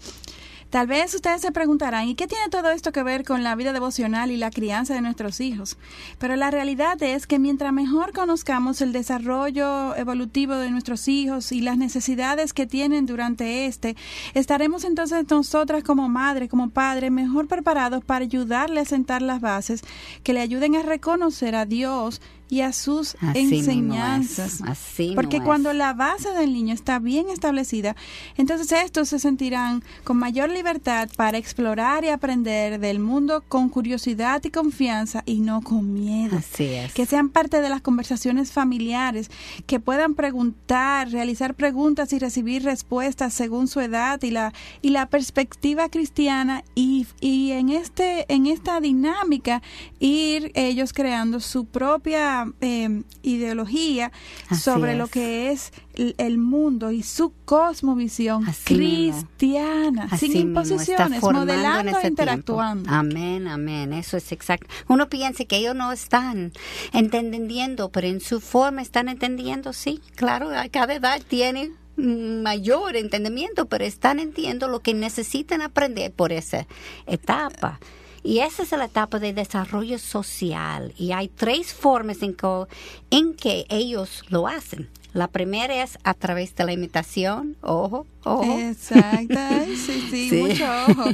Tal vez ustedes se preguntarán, ¿y qué tiene todo esto que ver con la vida devocional y la crianza de nuestros hijos? Pero la realidad es que mientras mejor conozcamos el desarrollo evolutivo de nuestros hijos y las necesidades que tienen durante este, estaremos entonces nosotras como madre, como padre, mejor preparados para ayudarle a sentar las bases que le ayuden a reconocer a Dios y a sus Así mismo es, enseñanzas. así Porque cuando la base del niño está bien establecida, entonces estos se sentirán con mayor libertad para explorar y aprender del mundo con curiosidad y confianza y no con miedo. Así es. Que sean parte de las conversaciones familiares, que puedan preguntar, realizar preguntas y recibir respuestas según su edad y la, y la perspectiva cristiana y, y en, este, en esta dinámica ir ellos creando su propia eh, ideología Así sobre es. lo que es el, el mundo y su cosmovisión Así cristiana, Así sin imposiciones, modelando e interactuando. tiempo. Amén, amén, eso es exacto. Uno piensa que ellos no están entendiendo, pero en su forma están entendiendo, sí, claro, a cada edad tiene mm, mayor entendimiento, pero están entendiendo lo que necesitan aprender por esa etapa. Y esa es la etapa de desarrollo social. Y hay tres formas en que, en que ellos lo hacen. La primera es a través de la imitación, ojo, ojo. Exacto, sí, sí, Sí. mucho ojo.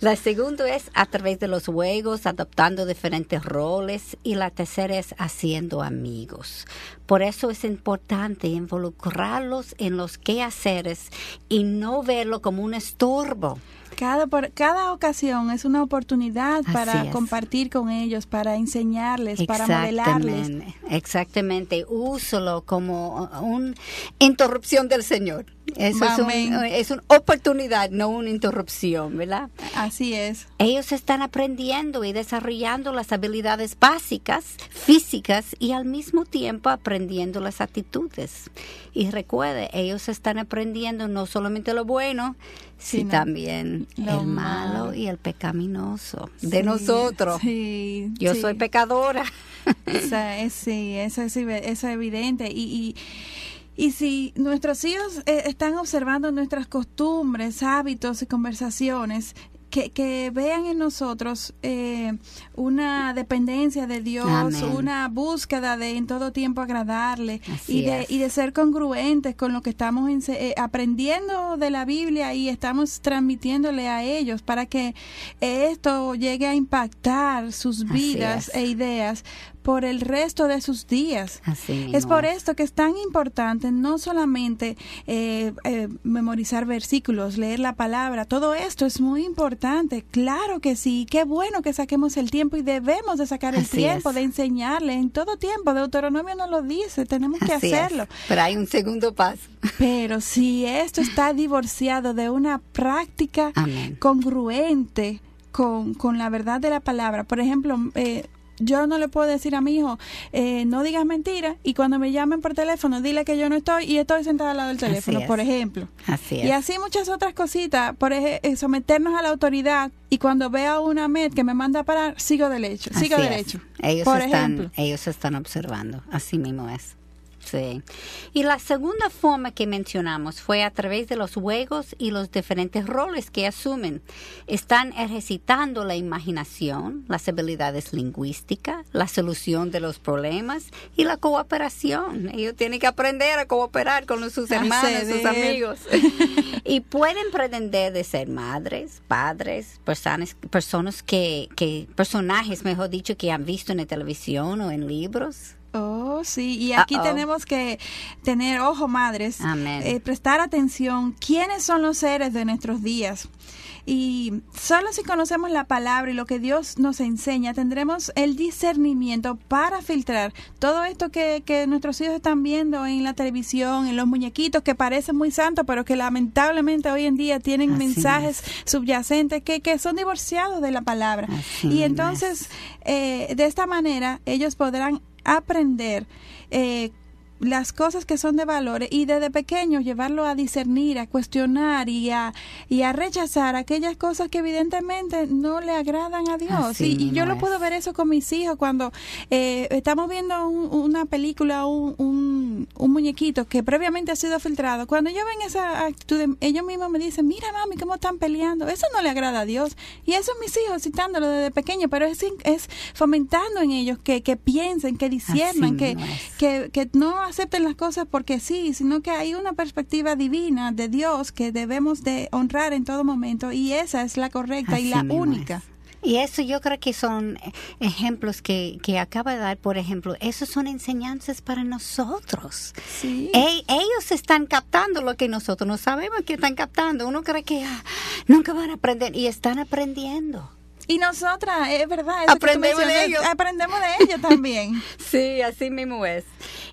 La segunda es a través de los juegos, adoptando diferentes roles. Y la tercera es haciendo amigos. Por eso es importante involucrarlos en los quehaceres y no verlo como un estorbo. Cada, por, cada ocasión es una oportunidad Así para es. compartir con ellos, para enseñarles, para modelarles. Exactamente. Úsalo como una interrupción del Señor. Eso es, un- es una oportunidad, no una interrupción, ¿verdad? Así es. Ellos están aprendiendo y desarrollando las habilidades básicas, físicas y al mismo tiempo aprendiendo las actitudes. Y recuerde, ellos están aprendiendo no solamente lo bueno, sino Sino también lo el malo y el pecaminoso de Sí, nosotros. Sí, Yo sí. soy pecadora. O sea, es- sí, eso es, eso es evidente. Y, y, y si nuestros hijos eh, están observando nuestras costumbres, hábitos y conversaciones, que, que vean en nosotros eh, una dependencia de Dios, Amén. una búsqueda de en todo tiempo agradarle Así y de, es. y de ser congruentes con lo que estamos ense- eh, aprendiendo de la Biblia y estamos transmitiéndole a ellos para que esto llegue a impactar sus vidas e ideas por el resto de sus días. Así Es por esto que es tan importante no solamente eh, eh, memorizar versículos, leer la palabra, todo esto es muy importante, claro que sí, qué bueno que saquemos el tiempo y debemos de sacar el Así tiempo es. de enseñarle en todo tiempo, Deuteronomio nos lo dice, tenemos que Así hacerlo. Pero hay un segundo paso. Pero si esto está divorciado de una práctica Amén. congruente con, con la verdad de la palabra, por ejemplo, eh, yo no le puedo decir a mi hijo, eh, no digas mentira, y cuando me llamen por teléfono, dile que yo no estoy y estoy sentada al lado del teléfono, por ejemplo. Así es. Y así muchas otras cositas, por ejemplo, someternos a la autoridad y cuando veo una MED que me manda a parar, sigo derecho, sigo Así es. derecho. Ellos por están, ejemplo. ellos están observando, así mismo es. Sí. Y la segunda forma que mencionamos fue a través de los juegos y los diferentes roles que asumen. Están ejercitando la imaginación, las habilidades lingüísticas, la solución de los problemas y la cooperación. Ellos tienen que aprender a cooperar con sus hermanos, sus amigos. y pueden pretender de ser madres, padres, personas, personas que, que, personajes, mejor dicho, que han visto en la televisión o en libros. Oh, sí, y aquí tenemos que tener ojo, madres, Amén. eh, prestar atención quiénes son los seres de nuestros días. Y solo si conocemos la palabra y lo que Dios nos enseña, tendremos el discernimiento para filtrar todo esto que, que nuestros hijos están viendo en la televisión, en los muñequitos que parecen muy santos, pero que lamentablemente hoy en día tienen Así mensajes subyacentes que, que son divorciados de la palabra. Así y entonces, eh, de esta manera, ellos podrán aprender eh, las cosas que son de valor y desde pequeño llevarlo a discernir, a cuestionar y a, y a rechazar aquellas cosas que evidentemente no le agradan a Dios. Así Y, y yo lo es. puedo ver eso con mis hijos cuando eh, estamos viendo un- una película, un, un, un muñequito que previamente ha sido filtrado. Cuando ellos ven esa actitud, ellos mismos me dicen, mira mami, cómo están peleando. Eso no le agrada a Dios. Y eso mis hijos citándolo desde pequeño, pero es, es fomentando en ellos que, que piensen, que disciernan, que, es. que, que no acepten las cosas porque sí, sino que hay una perspectiva divina de Dios que debemos de honrar en todo momento y esa es la correcta y la única. es. Y eso yo creo que son ejemplos que, que acaba de dar, por ejemplo, esos son enseñanzas para nosotros. Sí. E- ellos están captando lo que nosotros no sabemos que están captando. Uno cree que ah, nunca van a aprender y están aprendiendo. Y nosotras, es verdad, eso Aprendemos de ellos. Aprendemos de ellos también. Sí, así mismo es.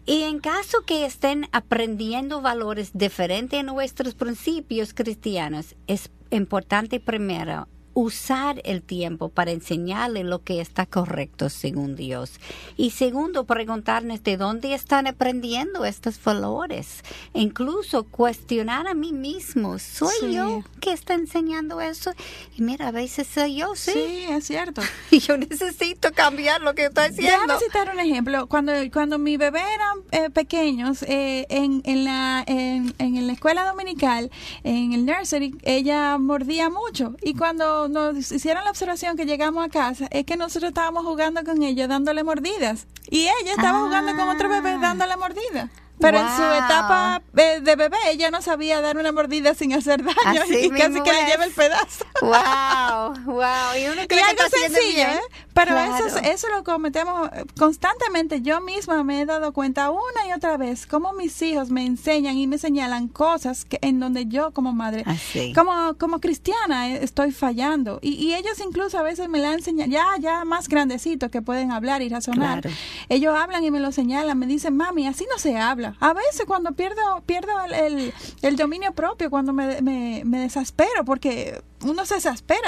Y en caso que estén aprendiendo valores diferentes a nuestros principios cristianos, es importante primero usar el tiempo para enseñarle lo que está correcto según Dios. Y segundo, preguntarnos de dónde están aprendiendo estos valores. Incluso cuestionar a mí mismo, ¿soy Sí. yo que está enseñando eso? Y mira, a veces soy yo, sí. Sí, es cierto. Y yo necesito cambiar lo que estoy haciendo. Déjame citar un ejemplo. Cuando, cuando mi bebé eran eh, pequeños, eh, en, en, la, en, en la escuela dominical, en el nursery, ella mordía mucho. Y cuando nos hicieron la observación que llegamos a casa, es que nosotros estábamos jugando con ella, dándole mordidas. Y ella estaba Ah. jugando con otro bebé dándole mordidas. Pero en su etapa de bebé, ella no sabía dar una mordida sin hacer daño Así y casi que le lleva el pedazo. Wow, wow. Y uno Y cree que algo está sencillo. ¿eh? Pero Claro. eso, eso lo cometemos constantemente. Yo misma me he dado cuenta una y otra vez cómo mis hijos me enseñan y me señalan cosas que, en donde yo como madre, Así. como, como cristiana, eh, estoy fallando. Y, y ellos incluso a veces me la enseñan, ya, ya más grandecitos que pueden hablar y razonar. Claro. Ellos hablan y me lo señalan, me dicen, mami, así no se habla. A veces cuando pierdo, pierdo el, el, el dominio propio, cuando me, me, me desaspero, porque uno se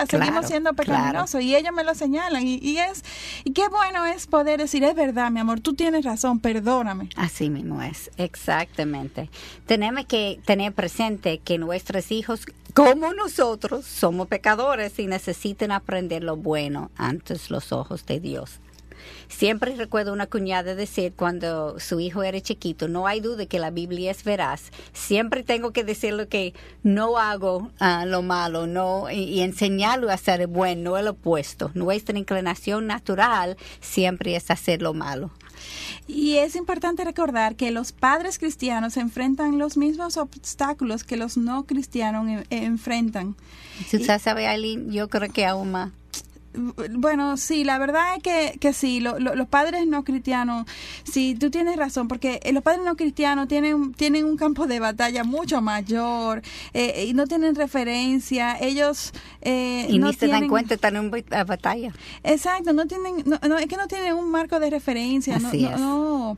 Claro, seguimos siendo claro. pecaminosos y ellos me lo señalan y, y es y qué bueno es poder decir es verdad mi amor tú tienes razón perdóname Así mismo es, exactamente. Tenemos que tener presente que nuestros hijos, como nosotros, somos pecadores y necesitan aprender lo bueno antes los ojos de Dios. Siempre recuerdo una cuñada decir cuando su hijo era chiquito, no hay duda que la Biblia es veraz. Siempre tengo que decirle que no hago ah, lo malo, no y, y enseñarlo a hacer el bueno, no el opuesto. Nuestra inclinación natural siempre es hacer lo malo. y es importante recordar que los padres cristianos enfrentan los mismos obstáculos que los no cristianos en- enfrentan Si usted sabe, Aileen, yo creo que aún más. Bueno, sí, la verdad es que, que sí, lo- lo- los padres no cristianos, sí, tú tienes razón, porque eh, los padres no cristianos tienen, tienen un campo de batalla mucho mayor eh, y no tienen referencia, ellos eh, Y no ni se dan cuenta, están en ba- batalla. Exacto, no tienen, no, no, es que no tienen un marco de referencia, no, Así no, es. no.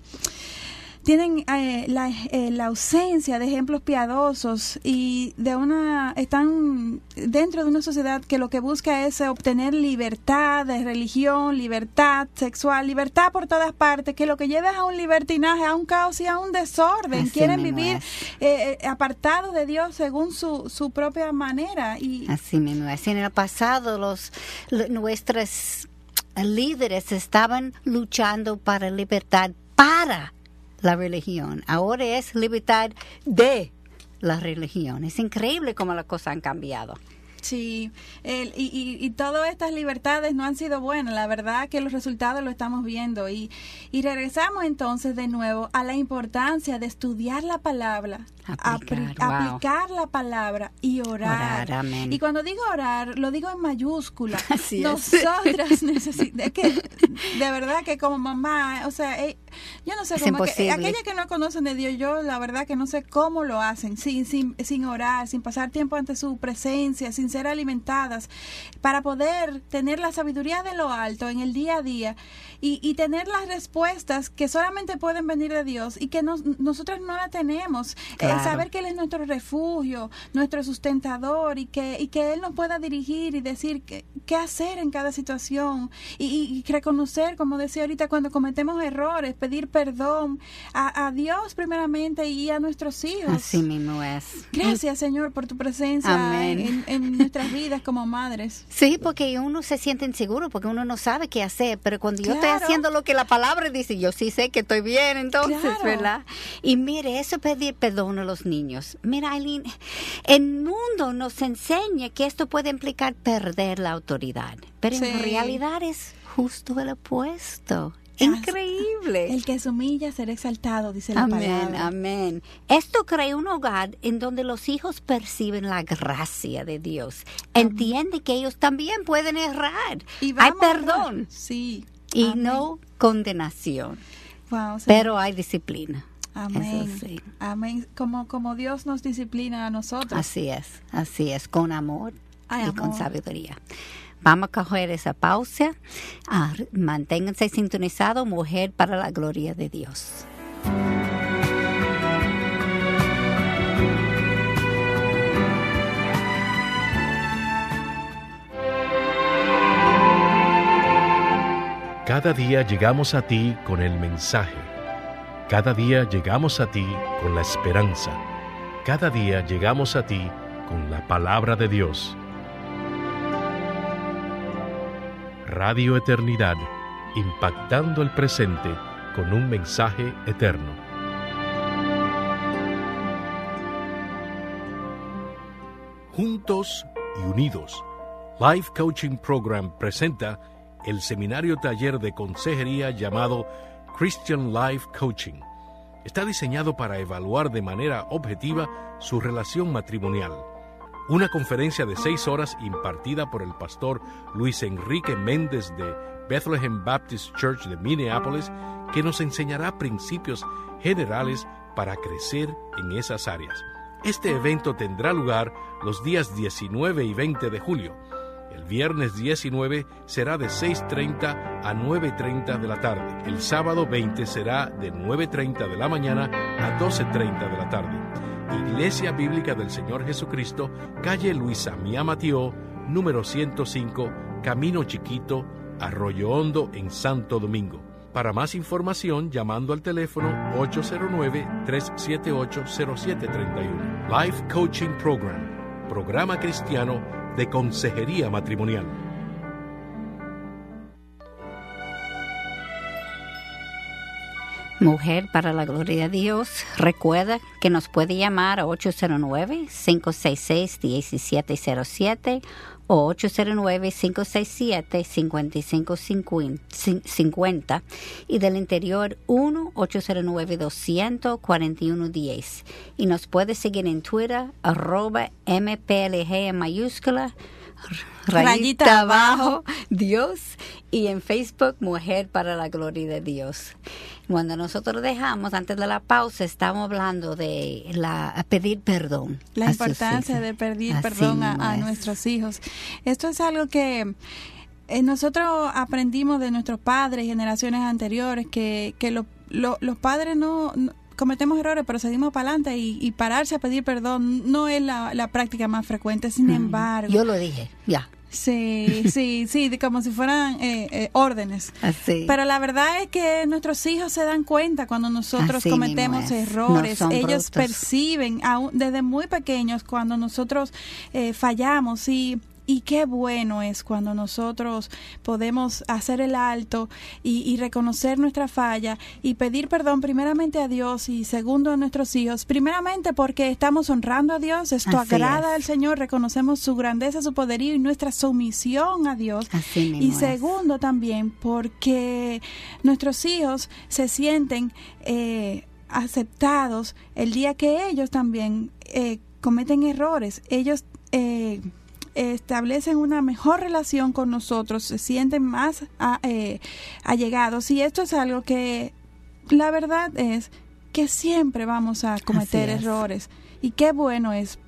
Tienen eh, la, eh, la ausencia de ejemplos piadosos y de una están dentro de una sociedad que lo que busca es obtener libertad de religión, libertad sexual, libertad por todas partes, que lo que lleva es a un libertinaje, a un caos y a un desorden. Así Quieren vivir eh, eh, apartados de Dios según su, su propia manera y Así mismo es. En el pasado, los, l- nuestros líderes estaban luchando para libertad para la religión. Ahora es libertad de la religión. Es increíble cómo las cosas han cambiado. Sí, el- y, y, y todas estas libertades no han sido buenas. La verdad que los resultados lo estamos viendo. Y, y regresamos entonces de nuevo a la importancia de estudiar la palabra, Aplicar, apri- wow. aplicar la palabra y orar. Y cuando digo orar, lo digo en mayúscula. Así es. Nosotras necesitamos, es que de verdad que como mamá, o sea, eh, yo no sé Es que, imposible. aquellas que no conocen de Dios, yo la verdad que no sé cómo lo hacen, sin, sin, sin orar, sin pasar tiempo ante su presencia, sin ser alimentadas, para poder tener la sabiduría de lo alto en el día a día y, y tener las respuestas que solamente pueden venir de Dios y que nos, nosotras no la tenemos. Eh, Claro. saber que Él es nuestro refugio, nuestro sustentador y que, y que Él nos pueda dirigir y decir qué, qué hacer en cada situación y, y- reconocer, como decía ahorita, cuando cometemos errores, pedir perdón a, a Dios primeramente y a nuestros hijos. Así mismo es. Gracias, Señor, por tu presencia en, en nuestras vidas como madres. Sí, porque uno se siente inseguro, porque uno no sabe qué hacer, pero cuando yo estoy Claro. Haciendo lo que la palabra dice, yo sí sé que estoy bien, entonces, Claro. ¿verdad? Y mire, eso pedir perdón a los niños. Mira, Aileen, el mundo nos enseña que esto puede implicar perder la autoridad, pero Sí. en realidad es justo el opuesto. Increíble. El que se humilla será exaltado, dice la Amén, palabra. amén. Esto crea un hogar en donde los hijos perciben la gracia de Dios. Entienden que ellos también pueden errar. Y Hay perdón Sí. Y Amén. no condenación. Wow. Pero hay disciplina. Amén. Sí. Amén. Como, como Dios nos disciplina a nosotros. Así es, así es, con amor Ay, y con sabiduría. Vamos a coger esa pausa. Ah, manténganse sintonizados, mujer, para la gloria de Dios. Cada día llegamos a ti con el mensaje. Cada día llegamos a ti con la esperanza. Cada día llegamos a ti con la palabra de Dios. Radio Eternidad, impactando el presente con un mensaje eterno. Juntos y unidos, Life Coaching Program presenta el seminario taller de consejería llamado Christian Life Coaching. Está diseñado para evaluar de manera objetiva su relación matrimonial. Una conferencia de seis horas impartida por el pastor Luis Enrique Méndez de Bethlehem Baptist Church de Minneapolis que nos enseñará principios generales para crecer en esas áreas. Este evento tendrá lugar los días 19 y 20 de julio. El viernes 19 será de 6.30 a 9.30 de la tarde. El sábado 20 será de 9.30 de la mañana a 12.30 de la tarde. Iglesia Bíblica del Señor Jesucristo, calle Luisa Mía Matió, número 105, Camino Chiquito, Arroyo Hondo, en Santo Domingo. Para más información, llamando al teléfono 809-378-0731. Life Coaching Program, programa cristiano de consejería matrimonial. Mujer para la gloria de Dios, recuerda que nos puede llamar a 809-566-1707 o 809-567-5550 y del interior 1-809-200-4110. Y nos puede seguir en Twitter, arroba MPLG en mayúscula, rayita, Rayita abajo. Dios, y en Facebook, Mujer para la Gloria de Dios. Cuando nosotros dejamos, antes de la pausa, estamos hablando de la, pedir perdón. La importancia de pedir Así perdón a, nuestros hijos. Esto es algo que eh, nosotros aprendimos de nuestros padres, generaciones anteriores, que, que lo- lo- los padres no, no- cometemos errores, pero seguimos para adelante y, y pararse a pedir perdón no es la, la práctica más frecuente. Sin embargo. Yo lo dije, ya. sí, sí, sí, de como si fueran eh, eh, órdenes. Así. Pero la verdad es que nuestros hijos se dan cuenta cuando nosotros Así cometemos errores. No Ellos perciben aún desde muy pequeños cuando nosotros eh, fallamos y y qué bueno es cuando nosotros podemos hacer el alto y, y reconocer nuestra falla y pedir perdón primeramente a Dios y segundo a nuestros hijos. Primeramente porque estamos honrando a Dios, esto Así agrada es. al Señor, reconocemos su grandeza, su poderío y nuestra sumisión a Dios. Así Y es. segundo también porque nuestros hijos se sienten eh, aceptados el día que ellos también eh, cometen errores. Ellos eh, establecen una mejor relación con nosotros, se sienten más a- eh, allegados. Y esto es algo que la verdad es que siempre vamos a cometer errores. Y qué bueno es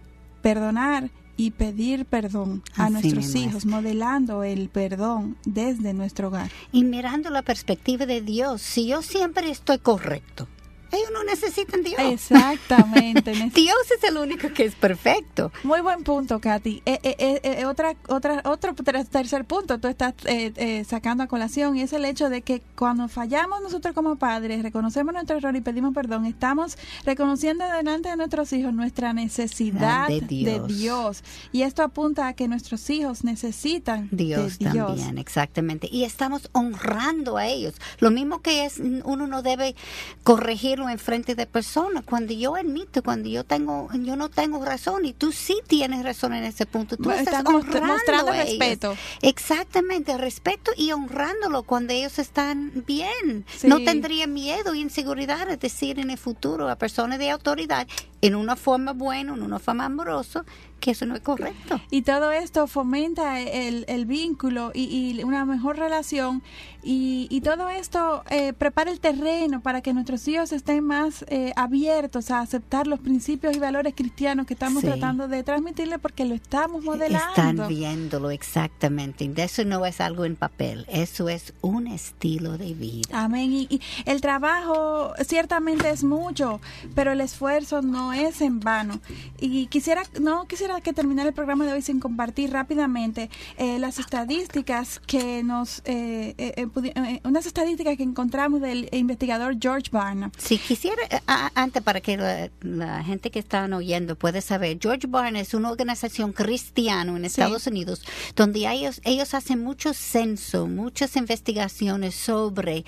perdonar y pedir perdón a Así nuestros hijos, modelando el perdón desde nuestro hogar. Y mirando la perspectiva de Dios, si yo siempre estoy correcto, ellos no necesitan Dios. Exactamente. Dios es el único que es perfecto. Muy buen punto, Katy. Eh, eh, eh, eh, otra, otra, otro ter- tercer punto tú estás eh, sacando a colación y es el hecho de que cuando fallamos nosotros como padres, reconocemos nuestro error y pedimos perdón, estamos reconociendo delante de nuestros hijos nuestra necesidad de de Dios. Y esto apunta a que nuestros hijos necesitan Dios, de Dios. también, exactamente. Y estamos honrando a ellos. Lo mismo que es, uno no debe corregir decirlo en frente de personas. Cuando yo admito, cuando yo tengo, yo no tengo razón y tú sí tienes razón en ese punto. Tú Bueno, estás honrando mostrando a respeto. Exactamente, respeto y honrándolo cuando ellos están bien. Sí. No tendría miedo y inseguridad de decir en el futuro a personas de autoridad en una forma buena, en una forma amorosa, que eso no es correcto. Y todo esto fomenta el, el vínculo y, y una mejor relación y, y todo esto eh, prepara el terreno para que nuestros hijos estén más eh, abiertos a aceptar los principios y valores cristianos que estamos Sí. tratando de transmitirle porque lo estamos modelando. Están viéndolo exactamente. Eso no es algo en papel, eso es un estilo de vida. Amén. Y, y el trabajo ciertamente es mucho, pero el esfuerzo no es en vano. Y quisiera, no quisiera que terminara el programa de hoy sin compartir rápidamente eh, las estadísticas que nos, eh, eh, eh, unas estadísticas que encontramos del investigador George Barna. Si quisiera, a- antes para que la, la gente que están oyendo pueda saber, George Barna es una organización cristiana en Sí. Estados Unidos donde ellos, ellos hacen mucho censo, muchas investigaciones sobre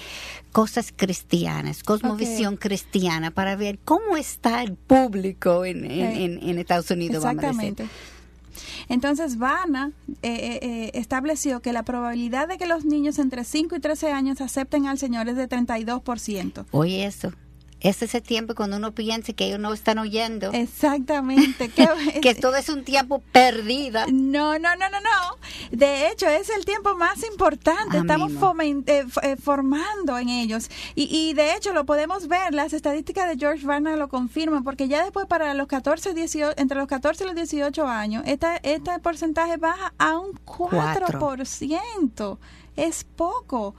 cosas cristianas, cosmovisión cristiana, para ver cómo está el público en, en, en- en Estados Unidos. vamos a decir. Exactamente. Entonces, Vana eh, eh, eh, estableció que la probabilidad de que los niños entre 5 y 13 años acepten al Señor es de 32%. Oye eso, ese es el tiempo cuando uno piensa que ellos no están oyendo, Exactamente. Que todo es un tiempo perdido. No, no, no, no, no. De hecho, es el tiempo más importante. Ah, Estamos eh, eh, formando en ellos. Y, y de hecho, lo podemos ver. Las estadísticas de George Barna lo confirman, porque ya después, para los 14, 18, entre los 14 y los 18 años, esta, este porcentaje baja a un 4%. Es poco.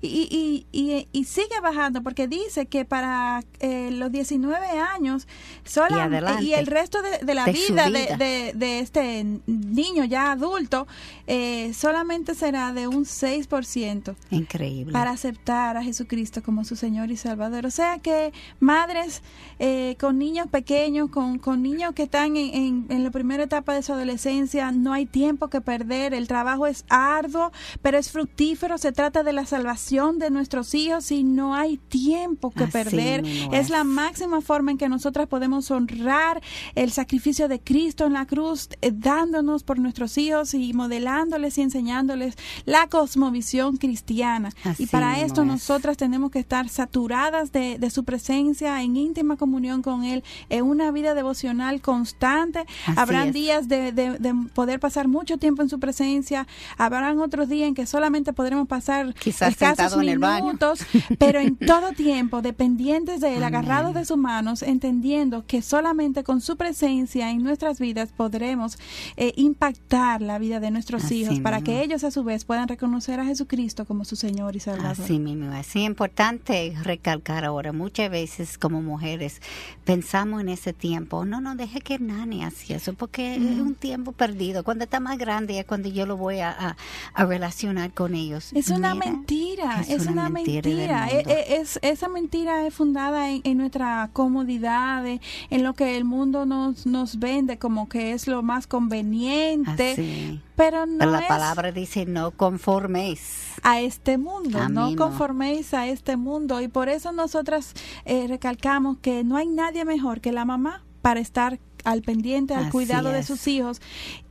Y, y, y, y sigue bajando, porque dice que para eh, los 19 años, sola- adelante. y el resto de, de la De vida, de, de este niño ya adulto eh, solamente será de un 6% Increíble. para aceptar a Jesucristo como su Señor y Salvador. O sea que madres eh, con niños pequeños, con, con niños que están en, en, en la primera etapa de su adolescencia, no hay tiempo que perder. El trabajo es arduo, pero es fructífero. Se trata de la salvación de nuestros hijos y no hay tiempo que Así perder. Es es. la máxima forma en que nosotras podemos honrar el sacrificio de Cristo en la cruz, eh, dándonos por nuestros hijos y modelándoles y enseñándoles la cosmovisión cristiana. Así y para esto es. nosotras tenemos que estar saturadas de, de su presencia, en íntima comunión con Él, en una vida devocional constante. Así Habrán es. días de, de- de poder pasar mucho tiempo en su presencia, habrán otros días en que solamente podremos pasar Quizás escasos sentado en el baño. minutos, pero en todo tiempo, dependientes de él, Amén. agarrados de sus manos, entendiendo que solamente con su presencia en nuestras vidas podremos eh, impactar la vida de nuestros Así hijos para que ellos a su vez puedan reconocer a Jesucristo como su Señor y Salvador. Así mismo, es importante recalcar ahora, muchas veces como mujeres pensamos en ese tiempo, no, no, deje que Nani hacía eso, porque es un tiempo perdido, cuando está más grande es cuando yo lo voy a, a- a relacionar con ellos. Es una Mira, mentira, es es, una mentira mundo. E- e- Es, esa mentira es fundada en, en nuestra comodidad, en- lo que el mundo nos, nos vende como que es lo más conveniente, Así. pero no Pero la es palabra dice no conforméis. a este mundo, A no conforméis a este mundo. Y por eso nosotras eh, recalcamos que no hay nadie mejor que la mamá para estar al pendiente, al Así cuidado de es. sus hijos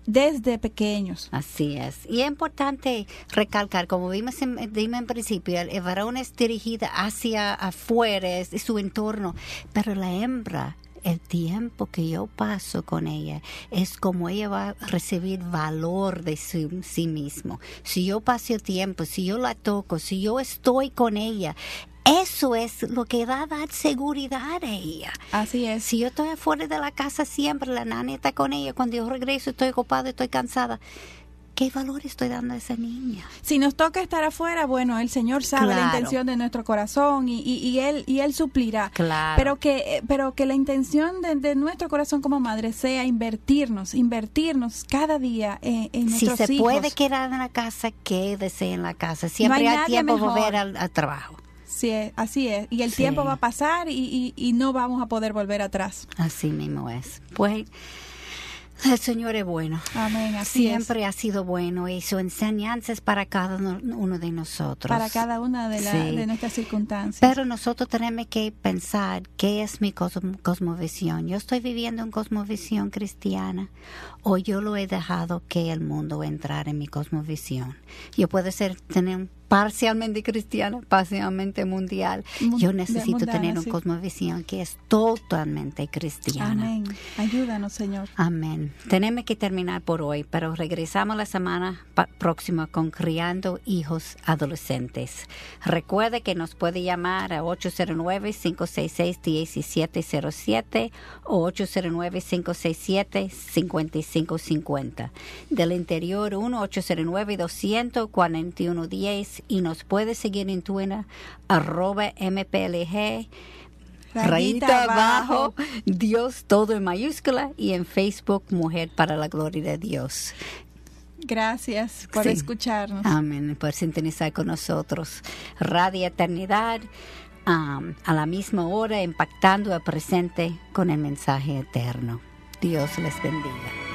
desde pequeños. Así es. Y es importante recalcar, como vimos en, en principio, el, varón es dirigida hacia afuera, es su entorno, pero la hembra, el tiempo que yo paso con ella, es como ella va a recibir valor de su- sí mismo. Si yo paso tiempo, si yo la toco, si yo estoy con ella, eso es lo que va a dar seguridad a ella. Así es. Si yo estoy afuera de la casa siempre, la nana está con ella, cuando yo regreso estoy ocupada, estoy cansada. ¿Qué valor estoy dando a esa niña? Si nos toca estar afuera, bueno, el Señor sabe la intención de nuestro corazón y, y- y él y él suplirá. Claro. Pero que eh, pero que la intención de, de nuestro corazón como madre sea invertirnos, invertirnos cada día eh, en Si nuestros se puede quedar en la casa, quédese en la casa. Siempre hay hay, tiempo mejor. volver al, al trabajo. Sí, eh, así es. Y el Sí. tiempo va a pasar y, y- y no vamos a poder volver atrás. Así mismo es. Pues El Señor es bueno. Amén. Así Siempre ha sido bueno y su enseñanza es para cada uno de nosotros. Para cada una de, la, Sí. de nuestras circunstancias. Pero nosotros tenemos que pensar qué es mi cosmo- cosmovisión. Yo estoy viviendo en cosmovisión cristiana o yo lo he dejado que el mundo entrar en mi cosmovisión. Yo puedo ser tener un parcialmente cristiana, parcialmente mundial. Mun- Yo necesito mundana, tener una sí. cosmovisión que es totalmente cristiana. Amén. Ayúdanos, Señor. Amén. Tenemos que terminar por hoy, pero regresamos la semana próxima con Criando Hijos Adolescentes. Recuerde que nos puede llamar a 809-566-1707 o 809-567-5550. Del interior 1-809-241-10 y nos puede seguir en Twitter arroba MPLG rayita abajo, Dios todo en mayúscula y en Facebook Mujer para la Gloria de Dios. Gracias por Sí. escucharnos. Amén, por sintonizar con nosotros. Radio Eternidad a la misma hora, impactando el presente con el mensaje eterno. Dios les bendiga.